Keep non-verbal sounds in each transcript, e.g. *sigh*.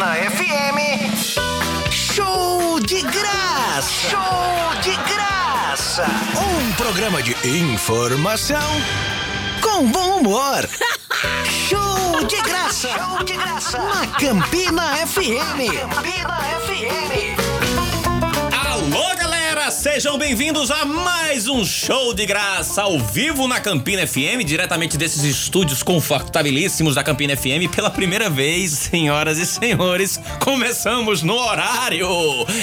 Campina FM. Show de graça! Show de graça! Um programa de informação com bom humor. *laughs* Show de graça! Show de graça! Na Campina FM. Campina FM. Galera! Sejam bem-vindos a mais um show de graça ao vivo na Campina FM, diretamente desses estúdios confortabilíssimos da Campina FM. Pela primeira vez, senhoras e senhores, começamos no horário.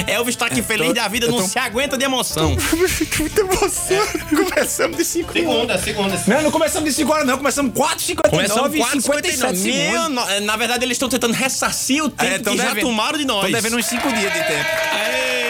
Elvis tá aqui feliz da vida, não se aguenta de emoção. *laughs* Muita emoção. Começamos de 5 Segunda, segunda. Não, não começamos de 5 horas, não. Começamos 4h59 Começamos e 4 57 Meu, segundos. no- na verdade, eles estão tentando ressarcir o tempo É, que já tomaram de nós. Estão devendo uns 5 dias de tempo. Aê!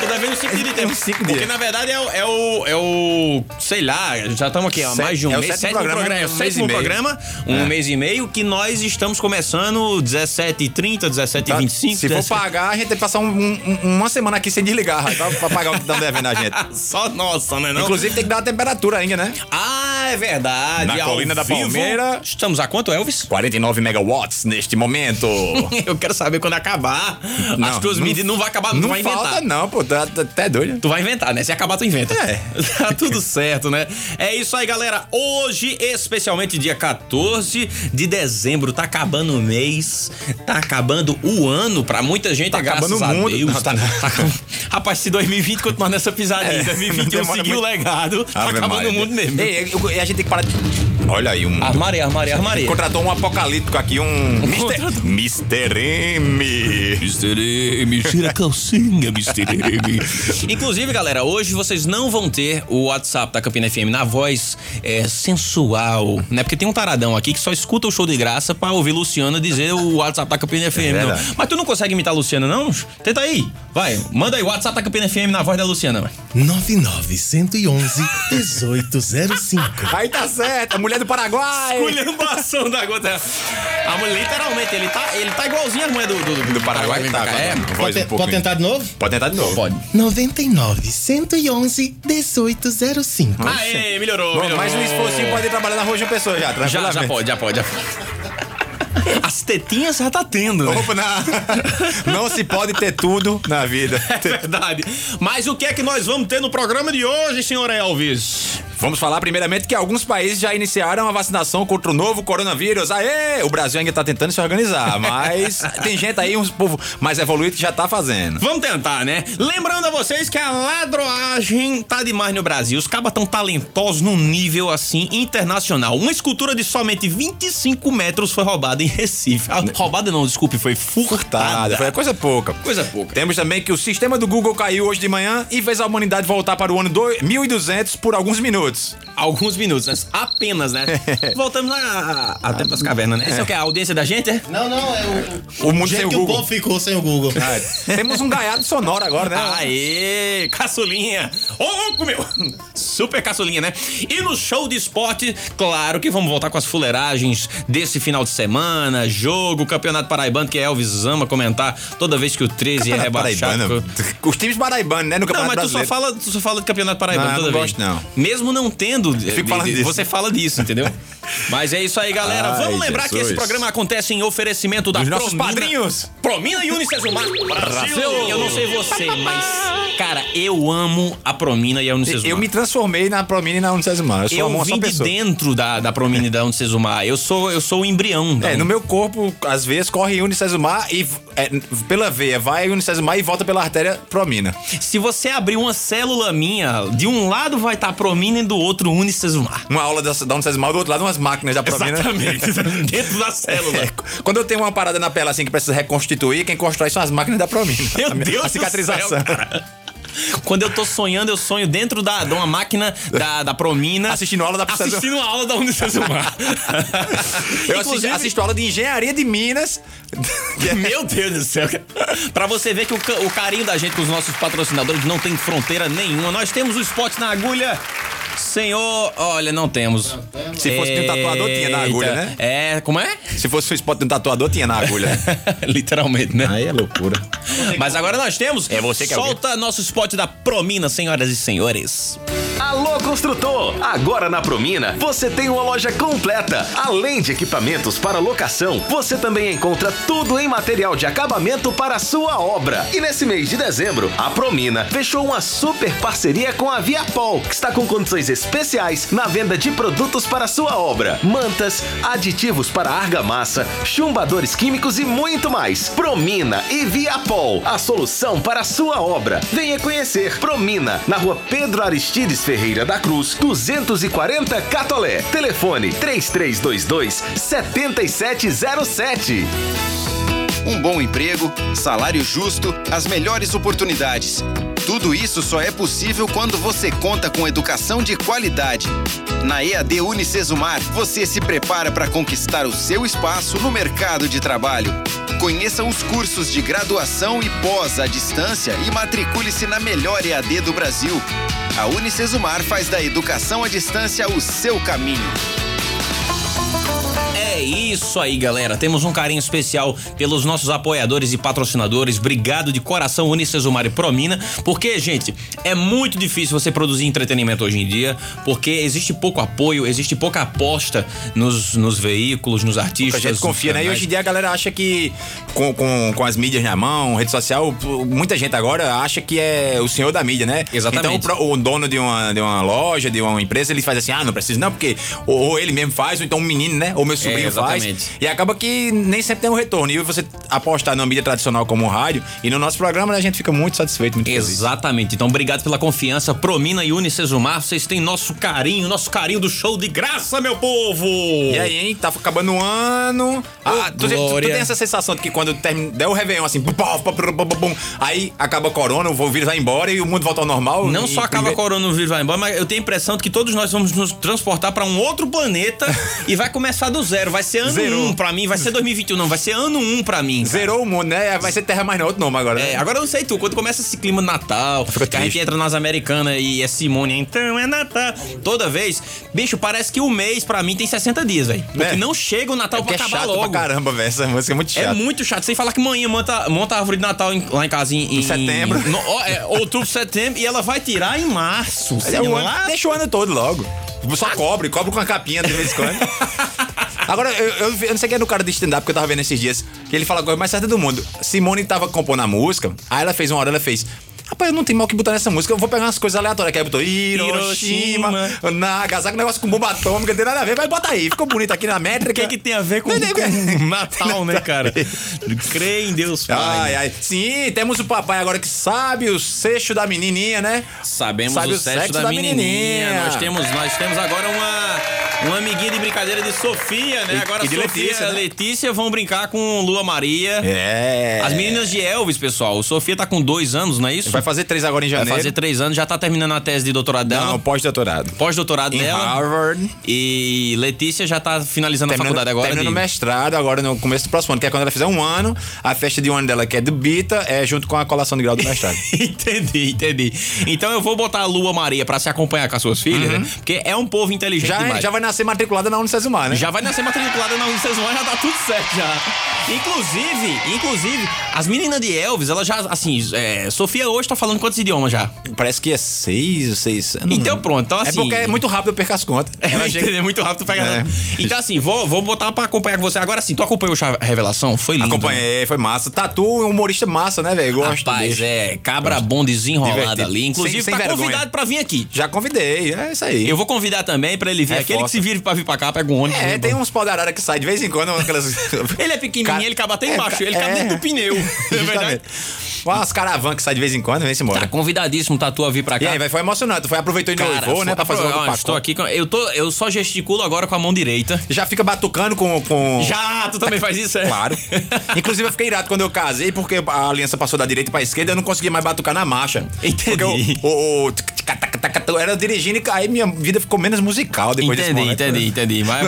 Tô devendo cinco dias de tempo. Uns cinco Porque dias. na verdade é o, é o. é o- Sei lá, já estamos aqui há mais de um é mês. sétimo programa, é o sétimo programa, um É. mês e meio, que nós estamos começando 17h30, 17h25. Tá? Se for pagar, a gente tem que passar um- um- uma semana aqui sem desligar, tá? pra pagar o que estão devendo a gente. *laughs* Só nossa, né? Não? Inclusive tem que dar a temperatura ainda, né? Ah, é verdade. Na colina da vivo. Palmeira. Estamos a quanto, Elvis? 49 megawatts neste momento. *laughs* Eu quero saber quando acabar. As Não, tuas não- medidas não vai acabar, não, Não vai inventar. falta não, pô. Tá, tá até doido. Tu vai inventar, né? Se acabar, tu inventa. É. *laughs* Tá tudo certo, né? É isso aí, galera. Hoje, especialmente dia 14 de dezembro, tá acabando o mês, tá acabando o ano pra muita gente, Tá é acabando o mundo. Deus. Não, tá não. Rapaz, se 2020 continuar nessa pisadinha, É, 2021 demora seguir o legado, tá Ave acabando Maria. o mundo mesmo. Ei, eu- eu- a gente tem que parar de... Olha aí, um... Armaria, armaria, armaria. Contratou um apocalíptico aqui, um... Mr. M. Mr. M, tira a calcinha, Mr. M. Inclusive, galera, hoje vocês não vão ter o WhatsApp da Campina FM na voz é, sensual, né? Porque tem um taradão aqui que só escuta o show de graça pra ouvir Luciana dizer o WhatsApp da Campina FM. não. verdade. Mas tu não consegue imitar a Luciana, não? Tenta aí. Vai, manda aí o WhatsApp da Campina FM na voz da Luciana. vai. 99111 1805. Aí tá certo, a mulher do Paraguai. Culhambação da gota. A mulher, literalmente, ele tá, ele tá igualzinho a mulher do, do, Do Paraguai, tá, cá. tá, É. Voz Pode, um pode tentar de novo? Pode tentar de novo. pode. 99 111 1805. Aê, melhorou, Bom, melhorou. mais um esforcinho pode ir trabalhar na rua de uma pessoa já, Já, já pode, já pode. Já pode. As tetinhas já tá tendo, né? Opa, não. *laughs* não se pode ter tudo na vida. É verdade. Mas o que é que nós vamos ter no programa de hoje, senhor Elvis? Vamos falar primeiramente que alguns países já iniciaram a vacinação contra o novo coronavírus. Aê! O Brasil ainda tá tentando se organizar, mas *laughs* tem gente aí, uns povo mais evoluído que já tá fazendo. Vamos tentar, né? Lembrando a vocês que a ladroagem tá demais no Brasil. Os cabas tão talentosos num nível assim internacional. Uma escultura de somente 25 metros foi roubada em Recife. Ah, roubada não, desculpe, foi furtada. Foi coisa pouca. Coisa pouca. Temos também que o sistema do Google caiu hoje de manhã e fez a humanidade voltar para o ano do- 1200 por alguns minutos. Alguns minutos, né? apenas, né? *laughs* Voltamos a, a tempo das cavernas, né? Esse é o que? A audiência da gente, é? Não, não, é o, O mundo sem o que o Google. povo ficou sem o Google. *laughs* Ah, Temos um gaiado sonoro agora, né? Aê, caçulinha! Ô, louco, meu! Super caçulinha, né? E no show de esporte, claro que vamos voltar com as fuleiragens desse final de semana, jogo, campeonato paraibano, que Elvis ama comentar toda vez que o 13 é rebaixado. Paraibano. Os times paraibanos, né? No Não, Campeonato mas tu só, fala, tu só fala de campeonato paraibano Não, toda não vez. gosto, não. Mesmo não tendo, fico falando de- de- disso. você fala disso, entendeu? *laughs* Mas é isso aí, galera. Ai, Vamos lembrar que Jesus. esse programa acontece em oferecimento da Dos nossos Promina. padrinhos. Promina e Unicesumar. Brasil. Eu não sei você, mas, cara, eu amo a Promina e a Unicesumar. Eu me transformei na Promina e na Unicesumar. Eu sou Eu uma vim de pessoa. dentro da, da Promina e da Unicesumar. Eu sou, eu sou o embrião. da É, no meu corpo, às vezes, corre Unicesumar e é, pela veia vai Unicesumar e volta pela artéria Promina. Se você abrir uma célula minha, de um lado vai estar a Promina e do outro Unicesumar. Uma aula da, da do outro lado umas máquinas da Promina. Exatamente. *laughs* dentro da célula. É, quando eu tenho uma parada na pele assim que precisa reconstituir, quem constrói são as máquinas da Promina. Meu a, Deus a cicatrização. do céu, cara. Quando eu tô sonhando, eu sonho dentro da, de uma máquina da, da Promina. Assistindo aula da. Assistindo a aula da Unicesumar. Eu assisto, assisto aula de engenharia de Minas. *laughs* Meu Deus do céu. Pra você ver que o, o carinho da gente com os nossos patrocinadores não tem fronteira nenhuma. Nós temos o spot na agulha. Senhor, olha, não temos. Se fosse de um tatuador, tinha na agulha, né? É, como é? Se fosse o spot de um tatuador, tinha na agulha. *laughs* Literalmente, né? Aí é loucura. Mas agora nós temos. É você que é Solta nosso spot da Promina, senhoras e senhores. Alô construtor! Agora na Promina você tem uma loja completa. Além de equipamentos para locação, você também encontra tudo em material de acabamento para a sua obra. E nesse mês de dezembro, a Promina fechou uma super parceria com a Viapol, que está com condições especiais na venda de produtos para sua obra: mantas, aditivos para argamassa, chumbadores químicos e muito mais. Promina e Viapol, a solução para a sua obra. Venha conhecer Promina na rua Pedro Aristides Ferreira da Cruz, 240 Catolé. Telefone 3322 7707. Um bom emprego, salário justo, as melhores oportunidades. Tudo isso só é possível quando você conta com educação de qualidade. Na EAD Unicesumar, você se prepara para conquistar o seu espaço no mercado de trabalho. Conheça os cursos de graduação e pós à distância e matricule-se na melhor EAD do Brasil. A Unicesumar faz da educação à distância o seu caminho. É isso aí, galera. Temos um carinho especial pelos nossos apoiadores e patrocinadores. Obrigado de coração, Unicesumar e Promina. Porque, gente, é muito difícil você produzir entretenimento hoje em dia, porque existe pouco apoio, existe pouca aposta nos, nos veículos, nos artistas. A gente confia, né? E hoje em dia a galera acha que com, com, com as mídias na mão, rede social, muita gente agora acha que é o senhor da mídia, né? Exatamente. Então o, o dono de uma, de uma loja, de uma empresa, ele faz assim, ah, não precisa não, porque ou, ou ele mesmo faz, ou então um menino, né? Ou meu sobrinho É, faz. exatamente. E acaba que nem sempre tem um retorno. E você apostar numa mídia tradicional como o rádio, e no nosso programa né, a gente fica muito satisfeito, muito feliz. Exatamente. Então, obrigado pela confiança. Promina e Unicesumar, vocês têm nosso carinho, nosso carinho do show de graça, meu povo! E aí, hein? Tá acabando o ano. Ah, tu, tu- tu tem essa sensação de que quando termina, der o Réveillon, assim, pum, pum, pum, aí acaba a corona, o vírus vai embora e o mundo volta ao normal. Não E- só acaba a e- coronavírus vai embora, mas eu tenho a impressão de que todos nós vamos nos transportar pra um outro planeta *laughs* e vai começar do zero. Vai ser ano Zerou. 1 um pra mim, vai ser 2021, não, vai ser ano 1 um pra mim. cara. Zerou o mundo, né? Vai ser Terra Mais Não, outro nome agora. né? É, agora eu não sei tu, quando começa esse clima de Natal, que a gente entra nas americanas e é Simone, então é Natal. Toda vez, bicho, parece que o mês pra mim tem 60 dias, velho. Porque É. não chega o Natal Porque pra é acabar chato logo. pra caramba, velho. Essa música é muito É chata. muito chato. Sem falar que manhã monta, monta a árvore de Natal em- lá em casa em, em setembro. no- é, outubro, setembro, e ela vai tirar em março. É o ano- deixa o ano todo logo. Só cobre, cobre com a capinha de vez em quando. *laughs* Agora, eu, eu, eu não sei quem é no cara de stand-up que eu tava vendo esses dias, que ele fala a coisa mais certa do mundo. Simone tava compondo a música, aí ela fez uma hora, ela fez. Rapaz, eu não tenho mal o que botar nessa música, eu vou pegar umas coisas aleatórias. Que aí botou Hiroshima, Hiroshima. Nagasaki, um negócio com bomba atômica, não tem nada a ver, mas bota aí, ficou bonito aqui na O métrica. que, que tem a ver com, tem- com *laughs* Natal, né, cara? Crê em Deus, Pai. Ai, ai. Sim, temos o papai agora que sabe o seixo da menininha, né? Sabemos Sabe o o sexo, sexo da, da menininha. menininha. Nós temos, nós temos agora uma, uma amiguinha de brincadeira de Sofia, né? E- agora e Sofia Letícia, e né? Letícia vão brincar com Lua Maria. É. As meninas de Elvis, pessoal. O Sofia tá com dois anos, não é isso? Vai fazer três agora em Vai janeiro. fazer três anos, já tá terminando a tese de doutorado dela. Não, pós-doutorado. Pós-doutorado dela. Harvard. E Letícia já tá finalizando a faculdade agora. terminando o de- mestrado agora no começo do próximo ano, que é quando ela fizer um ano. A festa de um ano dela, que é do Bita, é junto com a colação de grau do mestrado. *laughs* entendi, entendi. Então eu vou botar a Lua Maria pra se acompanhar com as suas filhas, né? Porque é um povo inteligente já, demais. já vai nascer matriculada na Unicesumar, né? Já vai nascer matriculada na Unicesumar, já tá tudo certo já. Inclusive, inclusive, as meninas de Elvis, elas já, assim, é, Sofia hoje tá falando quantos idiomas já? Parece que é seis ou seis. não- Então pronto, então É assim... porque é muito rápido, eu perco as contas. É, Ela *laughs* chega- é muito rápido pegar. É. Então, assim, vou, vou botar pra acompanhar com você. Agora sim, tu acompanhou Chá Revelação? Foi lindo. né? Acompanhei, foi massa. Tatu é um humorista massa, né, velho? Gosto Rapaz, é, cabra bom desenrolado Divertido. ali. Inclusive, Sem- sem tá vergonha. convidado pra vir aqui. Já convidei, é isso aí. Eu vou convidar também pra ele vir. É Aquele força. que se vira pra vir pra cá, pega um ônibus. É, tem uns pau de arara que sai de vez em quando. Aquelas... Ele é pequenininho, Cara- ele cabe até É, embaixo. Ele cabe é. dentro do pneu. É verdade? Umas caravanas que sai de vez em quando, vem se embora. Tá convidadíssimo, Tatu, a vir pra cá. E aí, vai, foi emocionante. Foi aproveitou e noivou, né? Pra fazer o Estou aqui eu, tô, eu só gesticulo agora com a mão direita. Já fica batucando com. com... Já, tu também faz isso, é? Claro. Inclusive, eu fiquei irado quando eu casei, porque a aliança passou da direita pra esquerda, eu não conseguia mais batucar na marcha. Entendi. Porque o. o, eu era dirigindo e aí minha vida ficou menos musical depois desse Entendi, momento. entendi, entendi. Mas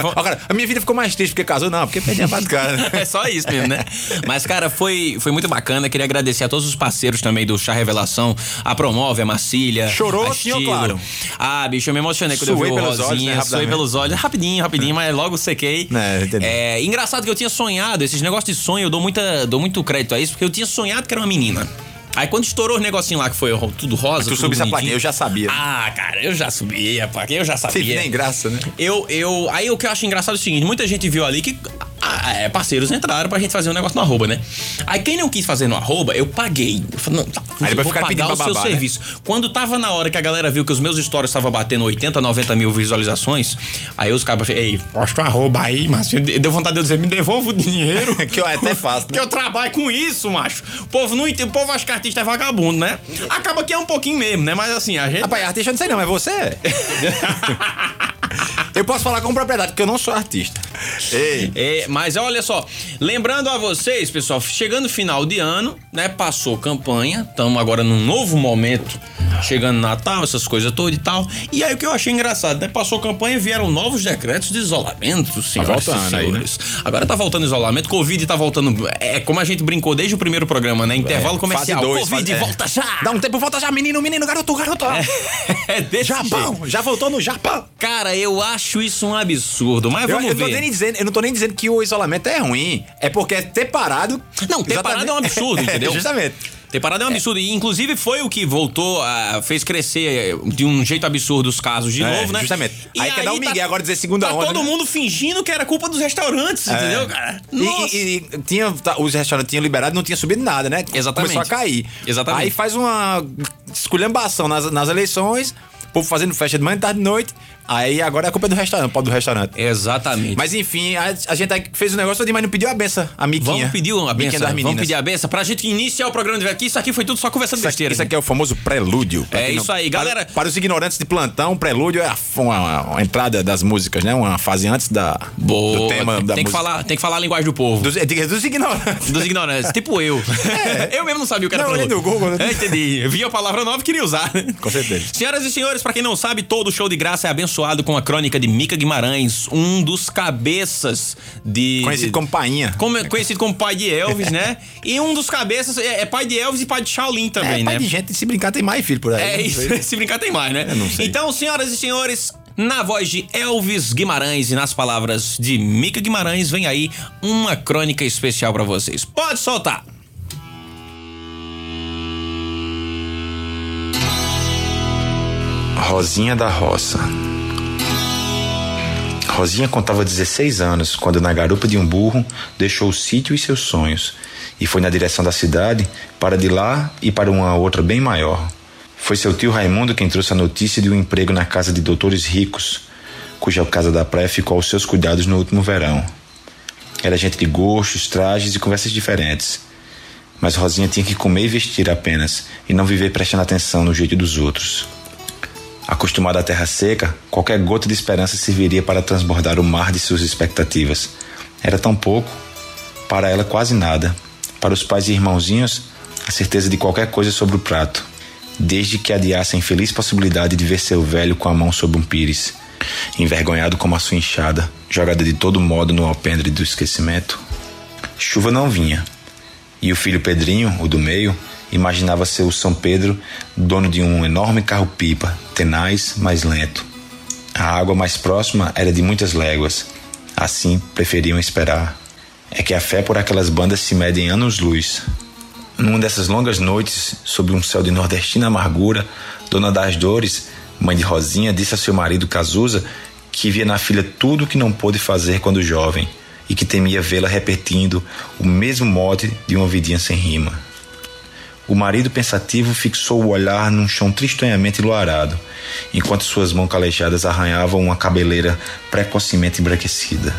a minha vida ficou mais triste porque casou, não, porque perdi a *laughs* batucada. É só isso mesmo, né? Mas, cara, foi, foi muito bacana. Queria agradecer a todos os parceiros também do Chá Revelação, a Promove, a Marcília. Chorou, a sim, Estilo. claro? Ah, bicho, eu me emocionei quando Suei eu vi o pelos olhos, Rosinha. né, suei pelos olhos. Rapidinho, rapidinho, mas logo sequei. É, entendi. É, engraçado que eu tinha sonhado, esses negócios de sonho, eu dou, muita, dou muito crédito a isso, porque eu tinha sonhado que era uma menina. Aí quando estourou o negocinho lá que foi tudo rosa. Tu subisse a plaquinha, eu já sabia. Ah, cara, eu já subia, plaquinha, eu já sabia. nem graça, né? Eu, eu. Aí o que eu acho engraçado é o seguinte: muita gente viu ali que ah, é, parceiros entraram pra gente fazer um negócio no arroba, né? Aí quem não quis fazer no arroba, eu paguei. Eu falei, não, tá, Aí vou ficaram pedindo pagar o pra seu né? serviço. Quando tava na hora que a galera viu que os meus stories estavam batendo 80, 90 mil visualizações, aí os caras falaram, ei, posta um arroba aí, mas deu vontade de eu dizer, me devolva o dinheiro. *laughs* Que eu até faço, Que né? eu trabalho com isso, macho. O povo não entende, o povo acha que artista é vagabundo, né? Acaba que é um pouquinho mesmo, né? Mas assim, a gente. Rapaz, artista eu não sei não, mas você. *laughs* eu posso falar com propriedade, porque eu não sou artista. Ei. É, mas olha só, lembrando a vocês, pessoal, chegando final de ano, né? Passou campanha, estamos agora num novo momento, chegando Natal, essas coisas todas e tal. E aí o que eu achei engraçado, né? Passou campanha, vieram novos decretos de isolamento, senhoras voltando e aí, né? senhores. Agora tá voltando isolamento, Covid tá voltando. É como a gente brincou desde o primeiro programa, né? Intervalo comercial. Fase dois, Covid, fase- é. volta já! Dá um tempo, volta já, menino, menino, garoto, garoto. É *laughs* desse Japão, jeito. já voltou no Japão. Cara, eu acho isso um absurdo, mas Eu, vamos eu, tô ver. nem dizendo, eu não tô nem dizendo que o isolamento é ruim. É porque ter parado. Não, ter parado é um absurdo, *laughs* entendeu? justamente. Ter parado é um absurdo. E, inclusive, foi o que voltou, a, fez crescer eh, de um jeito absurdo os casos de É, novo, né? justamente. E Aí quer dar um migué agora dizer segunda tá onda, todo né? mundo fingindo que era culpa dos restaurantes, entendeu, cara? E- Nossa. E, e tinha, tá, os restaurantes tinham liberado não tinha subido nada, né? Exatamente. Começou a cair. Exatamente. Aí faz uma esculhambação nas, nas eleições, o povo fazendo festa de manhã, tarde e noite. Aí agora a culpa é do restaurante, pode do restaurante. Exatamente. Mas enfim, a, a gente aí fez o negócio todo, mas não pediu a benção, a miquinha. Vamos pedir uma Miquinha benção. das Vamos meninas. pedir a benção pra gente iniciar o programa de aqui. Isso aqui foi tudo só conversando Isso aqui, besteira. isso aqui é o famoso prelúdio. É isso aí, para- galera. Para, os ignorantes de plantão, prelúdio é a, uma, uma entrada das músicas, né? Uma fase antes da, Boa. do tema tem, da tem que música. falar, tem que falar a linguagem do povo. Dos, diga, dos ignorantes. Dos ignorantes, tipo eu. Eu mesmo não sabia o que era É. Não, prelúdio. no Google, né? É, entendi. Eu vi a palavra nova e queria usar. Com certeza. Senhoras e senhores, pra quem não sabe, todo show de graça é abençoado com a crônica de Mica Guimarães, um dos cabeças de. Conhecido como Painha. como- conhecido como pai de Elvis, né? *laughs* E um dos cabeças é, é pai de Elvis e pai de Shaolin também, é, pai né? de gente, se brincar, tem mais filho por aí. É né? isso, *laughs* se brincar tem mais, né? Eu não sei. Então, senhoras e senhores, na voz de Elvis Guimarães e nas palavras de Mica Guimarães, vem aí uma crônica especial pra vocês. Pode soltar! Rosinha da Roça. Rosinha contava 16 anos quando, na garupa de um burro, deixou o sítio e seus sonhos e foi na direção da cidade para de lá e para uma outra bem maior. Foi seu tio Raimundo quem trouxe a notícia de um emprego na casa de doutores ricos, cuja casa da praia ficou aos seus cuidados no último verão. Era gente de gostos, trajes e conversas diferentes. Mas Rosinha tinha que comer e vestir apenas, e não viver prestando atenção no jeito dos outros. Acostumada à terra seca, qualquer gota de esperança serviria para transbordar o mar de suas expectativas. Era tão pouco, para ela quase nada. Para os pais e irmãozinhos, a certeza de qualquer coisa sobre o prato, desde que adiasse a infeliz possibilidade de ver seu velho com a mão sobre um pires, envergonhado como a sua enxada, jogada de todo modo no alpendre do esquecimento. Chuva não vinha, e o filho Pedrinho, o do meio, imaginava ser o São Pedro, dono de um enorme carro-pipa, tenaz, mas lento. A água mais próxima era de muitas léguas. Assim, preferiam esperar. É que a fé por aquelas bandas se mede em anos-luz. Numa dessas longas noites, sob um céu de nordestina amargura, Dona das Dores, mãe de Rosinha, disse a seu marido Cazuza que via na filha tudo o que não pôde fazer quando jovem e que temia vê-la repetindo o mesmo mote de uma vidinha sem rima. O marido pensativo fixou o olhar num chão tristonhamente luarado, enquanto suas mãos calejadas arranhavam uma cabeleira precocemente embranquecida.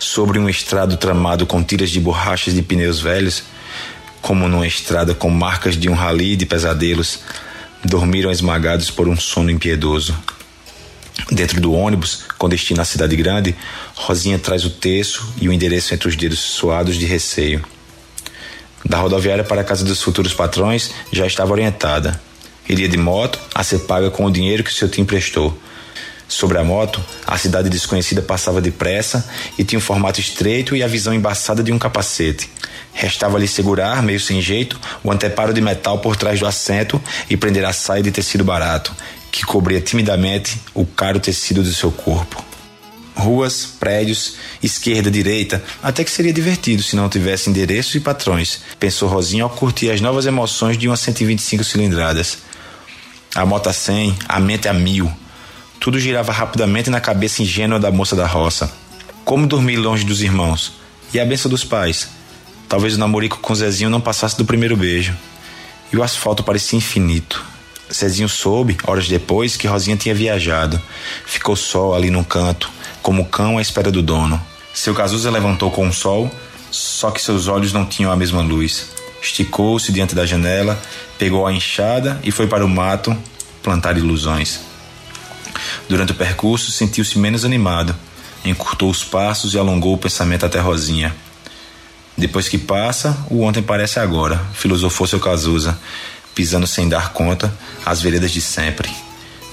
Sobre um estrado tramado com tiras de borrachas de pneus velhos, como numa estrada com marcas de um rali de pesadelos, dormiram esmagados por um sono impiedoso. Dentro do ônibus, com destino à cidade grande, Rosinha traz o terço e o endereço entre os dedos suados de receio. Da rodoviária para a casa dos futuros patrões já estava orientada. Iria de moto a ser paga com o dinheiro que seu tio emprestou. Sobre a moto, a cidade desconhecida passava depressa e tinha um formato estreito e a visão embaçada de um capacete. Restava-lhe segurar, meio sem jeito, o anteparo de metal por trás do assento e prender a saia de tecido barato, que cobria timidamente o caro tecido do seu corpo. Ruas, prédios, esquerda, direita, até que seria divertido se não tivesse endereços e patrões, pensou Rosinha ao curtir as novas emoções de uma 125 cilindradas. A moto a 100, a mente a mil. Tudo girava rapidamente na cabeça ingênua da moça da roça. Como dormir longe dos irmãos? E a benção dos pais? Talvez o namorico com Zezinho não passasse do primeiro beijo. E o asfalto parecia infinito. Zezinho soube, horas depois, que Rosinha tinha viajado. Ficou só ali num canto, como cão à espera do dono. Seu Cazuza levantou com o sol, só que seus olhos não tinham a mesma luz. Esticou-se diante da janela, pegou a enxada e foi para o mato plantar ilusões. Durante o percurso, sentiu-se menos animado, encurtou os passos e alongou o pensamento até Rosinha. Depois que passa, o ontem parece agora, filosofou seu Cazuza, pisando sem dar conta as veredas de sempre.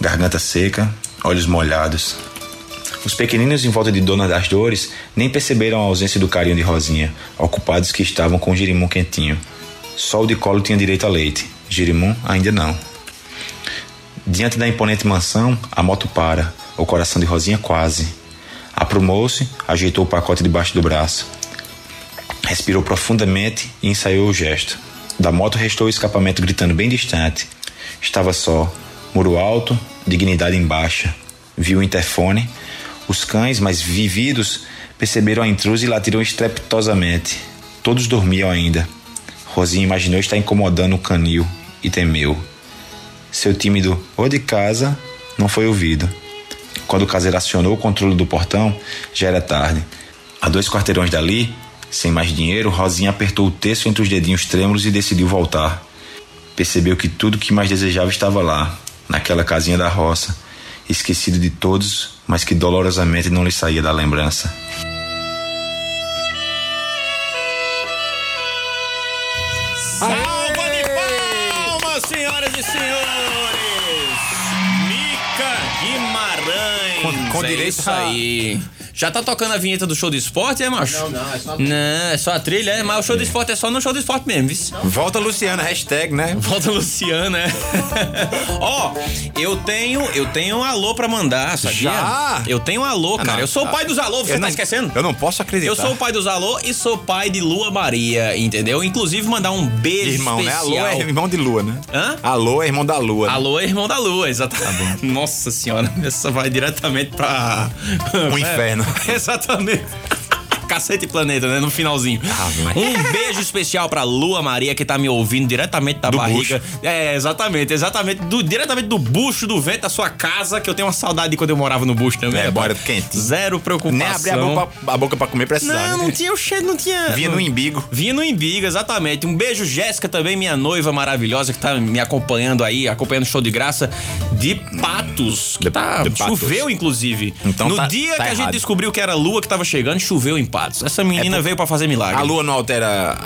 Garganta seca, olhos molhados. Os pequeninos em volta de Dona das Dores nem perceberam a ausência do carinho de Rosinha, ocupados que estavam com o girimum quentinho. Só o de colo tinha direito a leite, girimum ainda não. Diante da imponente mansão, a moto para, o coração de Rosinha quase. Aprumou-se, ajeitou o pacote debaixo do braço. Respirou profundamente e ensaiou o gesto. Da moto restou o escapamento gritando bem distante. Estava só, muro alto, dignidade em baixa. Viu o interfone. Os cães, mais vividos, perceberam a intrusa e latiram estrepitosamente. Todos dormiam ainda. Rosinha imaginou estar incomodando o canil e temeu. Seu tímido ou de casa não foi ouvido. Quando o caseiro acionou o controle do portão, já era tarde. A dois quarteirões dali, sem mais dinheiro, Rosinha apertou o terço entre os dedinhos trêmulos e decidiu voltar. Percebeu que tudo que mais desejava estava lá, naquela casinha da roça, esquecido de todos, mas que dolorosamente não lhe saía da lembrança. Salva de palmas, senhoras e senhores! Mica Guimarães. Com- com é direito isso a- aí. Já tá tocando a vinheta do show do esporte, é, macho? Não, não, é só a trilha. Não, é só a trilha, é, mas o show do esporte é só no show do esporte mesmo, viu? Volta Luciana, hashtag, né? *laughs* Volta Luciana, é. *laughs* Ó, eu tenho, eu tenho um alô pra mandar, sabia? Já? Eu tenho um alô, Ah, cara. não. Eu sou o pai dos alô, você tá não- esquecendo? Eu não posso acreditar. Eu sou o pai dos alô e sou pai de Lua Maria, entendeu? Inclusive mandar um beijo Irmão, né? especial. Alô é irmão de lua, né? Hã? Alô é irmão da lua. né? Alô é irmão da lua, exatamente. *laughs* Nossa senhora, essa vai diretamente pra. O inferno. Exatamente. Cacete Planeta, né? No finalzinho. mas- Um beijo especial pra Lua Maria, que tá me ouvindo diretamente da Do barriga. É, exatamente, exatamente. Do, diretamente do bucho do vento da sua casa, que eu tenho uma saudade de quando eu morava no bucho também. É, bora quente. Zero preocupação. Nem abrir a boca, pra, a boca pra comer precisava. Não, né? não tinha o cheiro, não tinha. Vinha no imbigo. Vinha no Imbiga, exatamente. Um beijo, Jéssica, também, minha noiva maravilhosa, que tá me acompanhando aí, acompanhando o show de graça de Patos. Que De- tá, de Patos. choveu, inclusive. Então no tá- dia tá que a gente errado. descobriu que era lua que tava chegando, choveu em Patos. Essa menina É por- veio pra fazer milagre. A lua não altera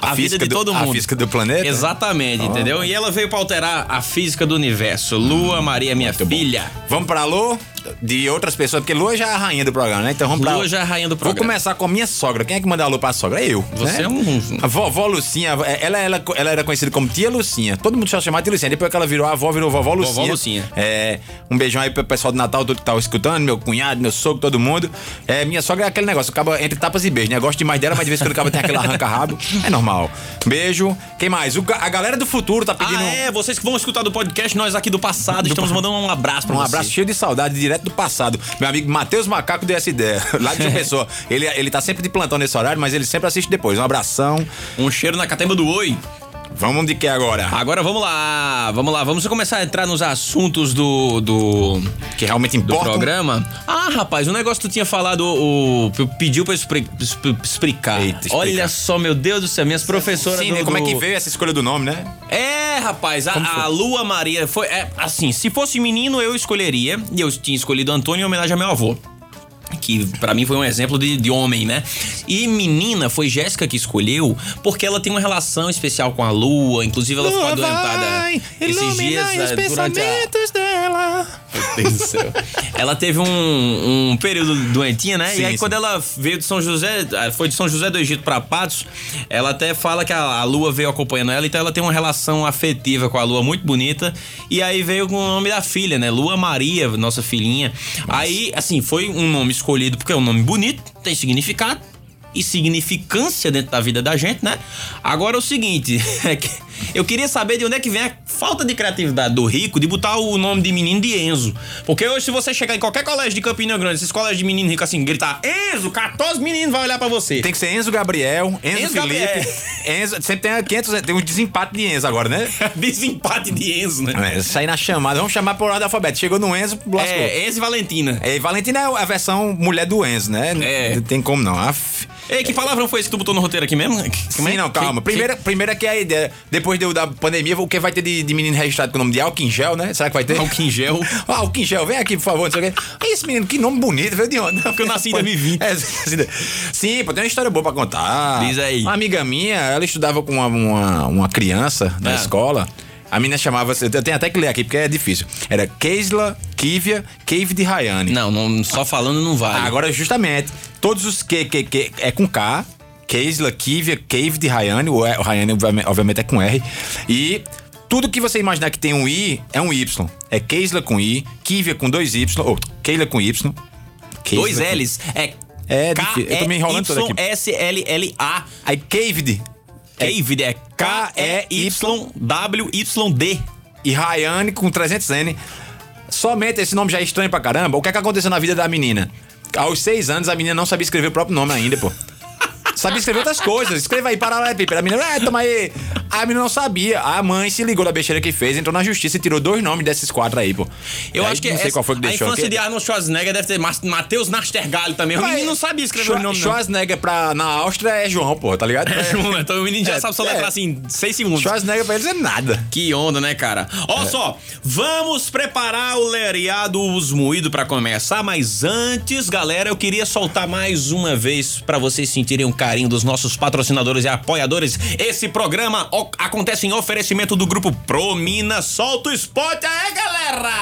A, vida física de do- todo mundo. A física do planeta? Exatamente, entendeu? E ela veio pra alterar a física do universo. Lua Maria, minha filha. Vamos pra Lua de outras pessoas, porque Lua já é a rainha do programa, né? Então vamos pra Lua já é a rainha do Vou programa. começar com a minha sogra. Quem é que manda alô pra sogra? É eu. Você né? é um- A vovó Lucinha, ela, ela, ela era conhecida como tia Lucinha. Todo mundo só chamava de Lucinha. Depois que ela virou a avó, virou vovó Lucinha. Lucinha. É, um beijão aí pro pessoal do Natal, todo que tá escutando, meu cunhado, meu sogro, todo mundo. É, minha sogra é aquele negócio, acaba entre tapas e beijos, né? Gosto demais dela, mas de vez em quando acaba tem aquele arranca-rabo. É normal. Beijo. Quem mais? O a galera do futuro tá pedindo. Ah, é, vocês que vão escutar do podcast, nós aqui do passado, estamos mandando um abraço pra Um você. abraço cheio de saudade, direto do passado. Meu amigo Matheus Macaco deu essa ideia. Lá de João *laughs* Pessoa. Ele, ele tá sempre de plantão nesse horário, mas ele sempre assiste depois. Um abração. Um cheiro na catemba do oi. Vamos de que agora? Agora vamos lá, vamos lá, vamos começar a entrar nos assuntos do, do, Que realmente do importa. programa. Ah, rapaz, o negócio que tu tinha falado, o, o- pediu pra eu expri- explicar. Eita, explicar. Olha só, meu Deus do céu, minhas professoras Sim, do, né? Como é que do- veio essa escolha do nome, né? É, rapaz, a, a Lua Maria foi é, assim, se fosse menino eu escolheria, e eu tinha escolhido Antônio em homenagem ao meu avô. Que pra mim foi um exemplo de, de homem, né? E menina foi Jéssica que escolheu, porque ela tem uma relação especial com a lua. Inclusive, ela ficou adoentada esses dias eh, durante a, ela. Meu Deus do céu. *laughs* Ela teve um, um período doentinha, né? Sim, e aí, sim. quando ela veio de São José, ah, foi de São José do Egito pra Patos, ela até fala que a, a lua veio acompanhando ela, então ela tem uma relação afetiva com a lua muito bonita. E aí veio com o nome da filha, né? Lua Maria, nossa filhinha. Aí, assim, foi um nome escolhido porque é um nome bonito, tem significado e significância dentro da vida da gente, né? Agora é o seguinte, *laughs* é que eu queria saber de onde é que vem a falta de criatividade do rico de botar o nome de menino de Enzo. Porque hoje, se você chegar em qualquer colégio de Campina Grande, esses colégios de menino rico assim, gritar Enzo, 14 meninos vai olhar pra você. Tem que ser Enzo Gabriel, Enzo, Enzo Felipe. Gabriel. *laughs* Enzo, sempre tem 500, tem um desempate de Enzo agora, né? *laughs* Desempate de Enzo, né? É, sair na chamada, vamos chamar por ordem alfabética. Chegou no Enzo, lascou. É, Enzo e Valentina. É, Valentina é a versão mulher do Enzo, né? É. Não tem como não. Af. Ei, que palavrão foi esse que tu botou no roteiro aqui mesmo? É? Sim, não, calma. Que- Primeiro, primeiro é que a ideia, depois do- da pandemia, o que vai ter de, de menino registrado com o nome de Alquim Gel, né? Será que vai ter? Em gel. *laughs* Ah, Alquim Gel, vem aqui, por favor, não sei o quê. Esse menino, que nome bonito, veio de onde? Porque eu nasci em 2020. É, sim, pô, tem uma história boa pra contar. Diz aí. Uma amiga minha, ela estudava com uma, uma, uma criança na Ah. escola. A menina chamava-se, eu tenho até que ler aqui porque é difícil. Era Keisla Kivia Cave de Rayane. Não, não, só falando não vale. Agora, justamente, todos os que é com K, Keisla, Kivia, Cave de Rayane, o Rayane obviamente- é com R, e tudo que você imaginar que tem um I é um Y. É Keisla com I, Kivia com dois Y, ou Keila com Y. Keisla Dois com- L's. É. É difícil. Eu tô me enrolando todo aqui. S-L-L-A. Aí Caved Caved é K-E-Y-W-Y-D. e Rayane com 300N. Somente esse nome já é estranho pra caramba. O que é que aconteceu na vida da menina? Aos seis anos, a menina não sabia escrever o próprio nome ainda, pô. Sabia escrever outras coisas. Escreva aí, paralelepípedo. A menina, é, toma aí. A menina não sabia. A mãe se ligou da besteira que fez, entrou na justiça e tirou dois nomes desses quatro aí, pô. Eu aí, acho que Não sei essa- qual foi que a deixou. infância que- de Arnold Schwarzenegger deve ter Matheus Nastergalli também. O menino não sabia escrever Schwa- o nome, não. Schwarzenegger pra, na Áustria é João, pô, tá ligado? É, João, então o menino já É, sabe só é. letrar assim, seis segundos. Schwarzenegger pra eles é nada. Que onda, né, cara? Ó só, vamos preparar o lereado Os Moído pra começar, mas antes, galera, eu queria soltar mais uma vez pra vocês sentirem o carinho dos nossos patrocinadores e apoiadores. Esse programa o- acontece em oferecimento do grupo Promina. Solta o spot aí, galera!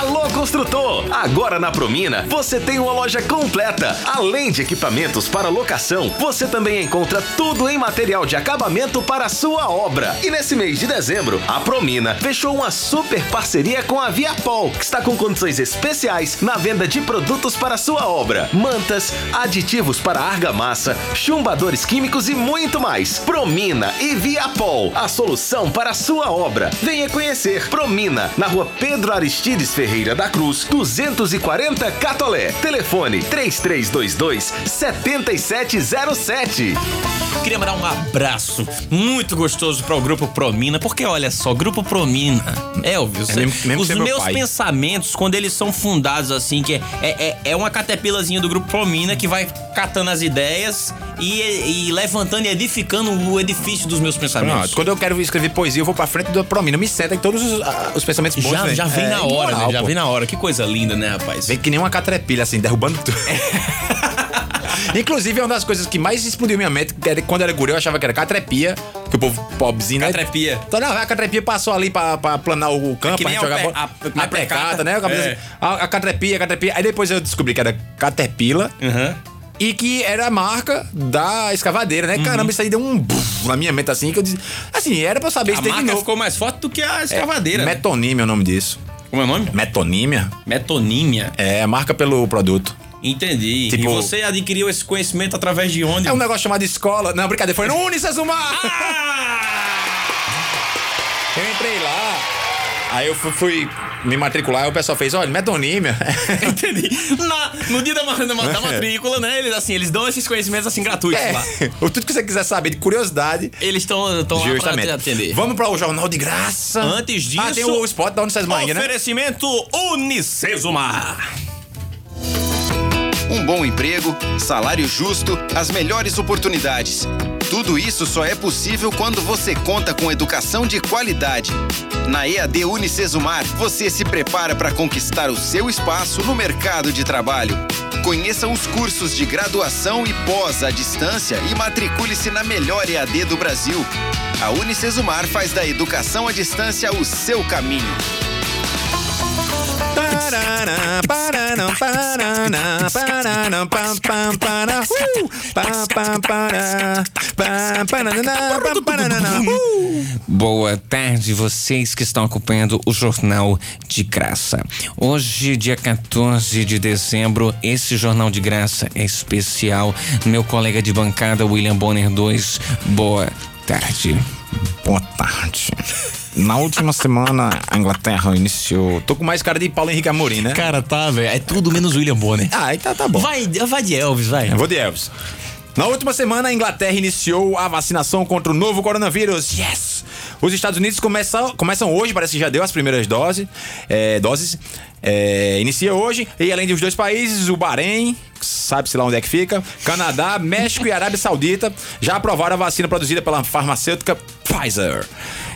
Alô, construtor! Agora na Promina você tem uma loja completa. Além de equipamentos para locação, você também encontra tudo em material de acabamento para a sua obra. E nesse mês de dezembro, a Promina fechou uma super parceria com a Viapol, que está com condições especiais na venda de produtos para a sua obra: mantas, aditivos para argamassa, chumbadores químicos e muito mais. Promina e Viapol, a solução para a sua obra. Venha conhecer Promina na rua Pedro Aristides Ferreira da Cruz, 240 Catolé. Telefone 3322 7707. Queria mandar um abraço muito gostoso para o Grupo Promina, porque olha só, Grupo Promina, Elvis, É mesmo- mesmo os meu meus pai. pensamentos, quando eles são fundados assim, que é, é, é uma caterpilazinha do Grupo Promina que vai catando as ideias e, e levantando e edificando o edifício dos meus pensamentos. Pronto, quando eu quero escrever poesia, eu vou pra frente do Promina. Me senta em todos os, ah, os pensamentos bons. Já, né? já vem É, na hora, imoral, né? Já pô. vem na hora. Que coisa linda, né, rapaz? Vem que nem uma catrepilha, assim, derrubando tudo. *laughs* Inclusive, é uma das coisas que mais explodiu minha mente, que era, quando era guri, eu achava que era catrepia, que o povo pobrezinho, né? Catrepia. Então, não, a catrepia passou ali pra, pra planar o campo, que pra nem gente a jogar bola. a- A, a precata, né? É. A, a catrepia, a catrepia. Aí depois eu descobri que era caterpillar. Aham. E que era a marca da escavadeira, né? Caramba, isso aí deu um buf na minha mente assim, que eu disse. Assim, era pra eu saber A se tem de marca novo. ficou mais forte do que a escavadeira. né? Metonímia é o nome disso. Como é o nome? Metonímia? Metonímia. É a marca pelo produto. Entendi. Tipo- e você adquiriu esse conhecimento através de onde? É um negócio chamado escola. Não, brincadeira, foi no Unicesumar! Eu entrei lá. Aí eu fui, fui me matricular e o pessoal fez, olha, metonímia. *laughs* Entendi. Na- no dia da, da da matrícula, né? Eles, assim, eles dão esses conhecimentos assim gratuitos É, lá. *laughs* o tudo que você quiser saber de curiosidade. Eles estão lá pra Justamente. te atender. Vamos para o Jornal de Graça. Antes disso. Ah, tem o spot da Unicesumar ainda, né? Oferecimento Unicesumar. Um bom emprego, salário justo, as melhores oportunidades. Tudo isso só é possível quando você conta com educação de qualidade. Na EAD Unicesumar, você se prepara para conquistar o seu espaço no mercado de trabalho. Conheça os cursos de graduação e pós à distância e matricule-se na melhor EAD do Brasil. A Unicesumar faz da educação à distância o seu caminho. Boa tarde, vocês que estão acompanhando o Jornal de Graça. Hoje, dia 14 de dezembro, esse Jornal de Graça é especial. Meu colega de bancada, William Bonner 2, boa tarde. Boa tarde. Na última semana, a Inglaterra iniciou. Tô com mais cara de Paulo Henrique Amorim, né? Cara, tá, velho. É tudo menos William Bonner. Ah, então tá bom. Vai, vai de Elvis, vai. Eu vou de Elvis. Na última semana, a Inglaterra iniciou a vacinação contra o novo coronavírus. Yes! Os Estados Unidos começam, começam hoje, parece que já deu as primeiras doses. é, doses. É, inicia hoje. E além dos dois países, o Bahrein, sabe-se lá onde é que fica, Canadá, México e Arábia Saudita já aprovaram a vacina produzida pela farmacêutica Pfizer.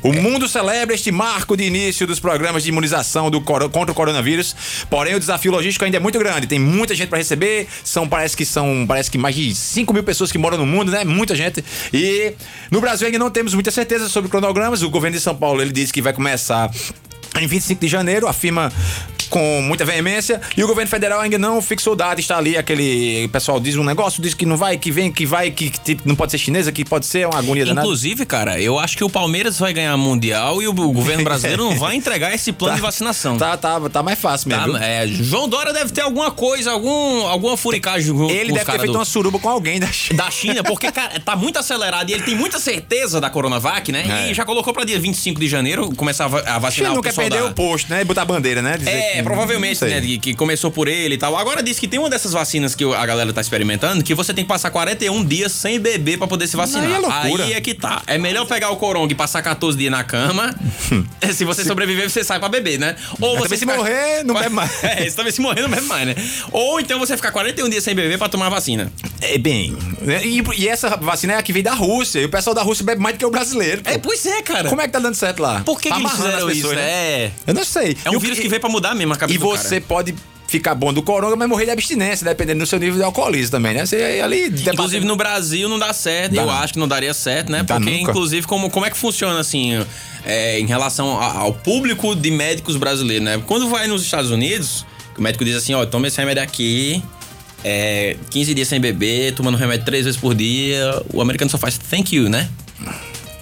O mundo celebra este marco de início dos programas de imunização do contra o coronavírus. Porém, o desafio logístico ainda é muito grande. Tem muita gente para receber. São parece que são parece que mais de 5 mil pessoas que moram no mundo, né? Muita gente. E no Brasil ainda não temos muita certeza sobre cronogramas. O governo de São Paulo ele disse que vai começar em 25 de janeiro, afirma com muita veemência, e o governo federal ainda não fixou data, está ali aquele pessoal diz um negócio, diz que não vai, que vem, que vai, que, que tipo, não pode ser chinesa, que pode ser uma agonia danada. Inclusive, cara, eu acho que o Palmeiras vai ganhar mundial e o governo brasileiro não vai entregar esse plano *laughs* de vacinação. Tá, tá, tá mais fácil mesmo. Tá, é, João Dória deve ter alguma coisa, algum, alguma furicagem com Ele deve ter feito do- uma suruba com alguém da China. da China, porque, cara, tá muito acelerado e ele tem muita certeza da Coronavac, né? É. E já colocou pra dia 25 de janeiro começar a vacinar não o quer pessoal perder da... o posto, né? E botar a bandeira, né? Dizer É, que- provavelmente, não né? Que, que começou por ele e tal. Agora diz que tem uma dessas vacinas que a galera tá experimentando que você tem que passar 41 dias sem beber pra poder se vacinar. Aí é. Aí é que tá. É melhor pegar o coronga e passar 14 dias na cama. *laughs* se você sobreviver, você sai pra beber, né? Ou Mas você se morrer, não bebe mais. *laughs* É, se também se morrer, não bebe mais, né? Ou então você ficar 41 dias sem beber pra tomar a vacina. É bem. né? E, e essa vacina é a que vem da Rússia. E o pessoal da Rússia bebe mais do que o brasileiro. pô. É, pois é, cara. Como é que tá dando certo lá? Por que, tá que eles fizeram as isso? pessoas, né? É. Eu não sei. É um E vírus que veio pra mudar mesmo a cabeça E você pode ficar bom do coronga, mas morrer de abstinência, dependendo do seu nível de alcoolismo também, né? Você ali. Inclusive no Brasil não dá certo, Dá eu não. acho que não daria certo, né? Dá Porque, nunca. inclusive, como, como é que funciona assim, é, em relação a- ao público de médicos brasileiros, né? Quando vai nos Estados Unidos, o médico diz assim: ó, toma esse remédio aqui, é, 15 dias sem beber, tomando remédio três vezes por dia, o americano só faz thank you, né?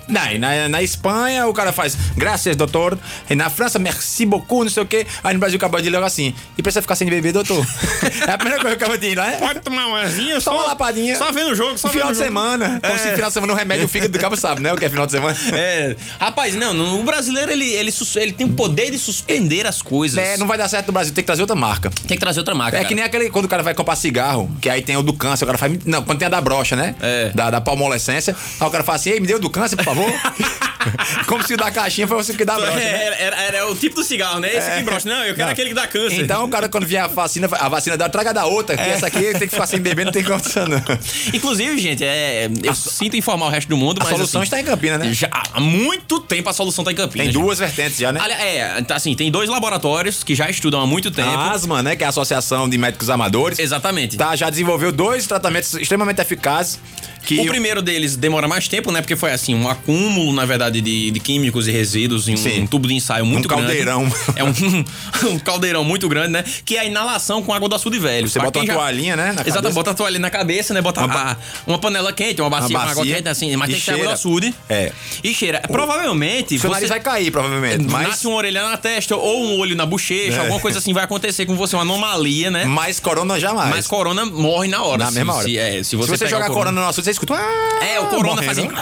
Não, e na, na Espanha o cara faz graças, doutor. E na França, merci beaucoup, não sei o quê. Aí no Brasil acabou de logo assim. E precisa ficar sem beber, doutor? *laughs* é a primeira coisa que eu acabo de ir lá, é? Pode tomar uma asinha, Só uma lapadinha. Só vendo o jogo, só No final de jogo. semana. Como se final de semana o remédio, o fígado do cabo sabe, né? O que é final de semana. *laughs* É, rapaz, não, o brasileiro ele, ele, ele tem o poder de suspender as coisas. É, não vai dar certo no Brasil, tem que trazer outra marca. Tem que trazer outra marca. É cara. que nem aquele quando o cara vai comprar cigarro, que aí tem o do câncer, o cara faz. Não, quando tem a da brocha, né? É. Da, da palmolescência. Aí o cara fala assim: Ei, me deu do câncer, por favor. *laughs* Como se o da caixinha foi você que dá brocha. É, né? era, era- era o tipo do cigarro, né? Esse que brocha. Não, eu quero Não. aquele que dá câncer. Então o cara, quando vier a vacina, a vacina dá, traga da outra, que essa aqui tem que ficar sem beber, não tem condição, não. Inclusive, gente, é, eu sinto informar o resto do mundo, A mas. solução assim, está em Campina, né? Já, há muito tempo a solução tá em Campinas. Tem gente. duas vertentes já, né? É, tá assim, tem dois laboratórios que já estudam há muito tempo. A ASMA, né? Que é a Associação de Médicos Amadores. Exatamente. Tá, já desenvolveu dois tratamentos extremamente eficazes. Que O primeiro deles demora mais tempo, né? Porque foi assim, um acúmulo, na verdade, de, de químicos e resíduos em um, um tubo de ensaio muito Um grande. caldeirão. É um, *laughs* um caldeirão muito grande, né? Que é a inalação com água do açude velho. Você Pra bota uma toalhinha, né, Exato, bota a toalhinha na cabeça, né? Bota Uma ba- uma panela quente, uma bacia, Uma com água bacia. quente, assim, mas tem que ser água do açude. É. E cheira. Provavelmente. seu nariz vai cair, provavelmente. Mas, Nasce uma orelha na testa ou um olho na bochecha, É. alguma coisa assim vai acontecer com você, uma anomalia, né? mas corona jamais. Mas corona morre na hora. Na se- mesma hora. Se, é, se você, Se você jogar o corona no você escuta. Ah, É, o corona morrendo. fazendo.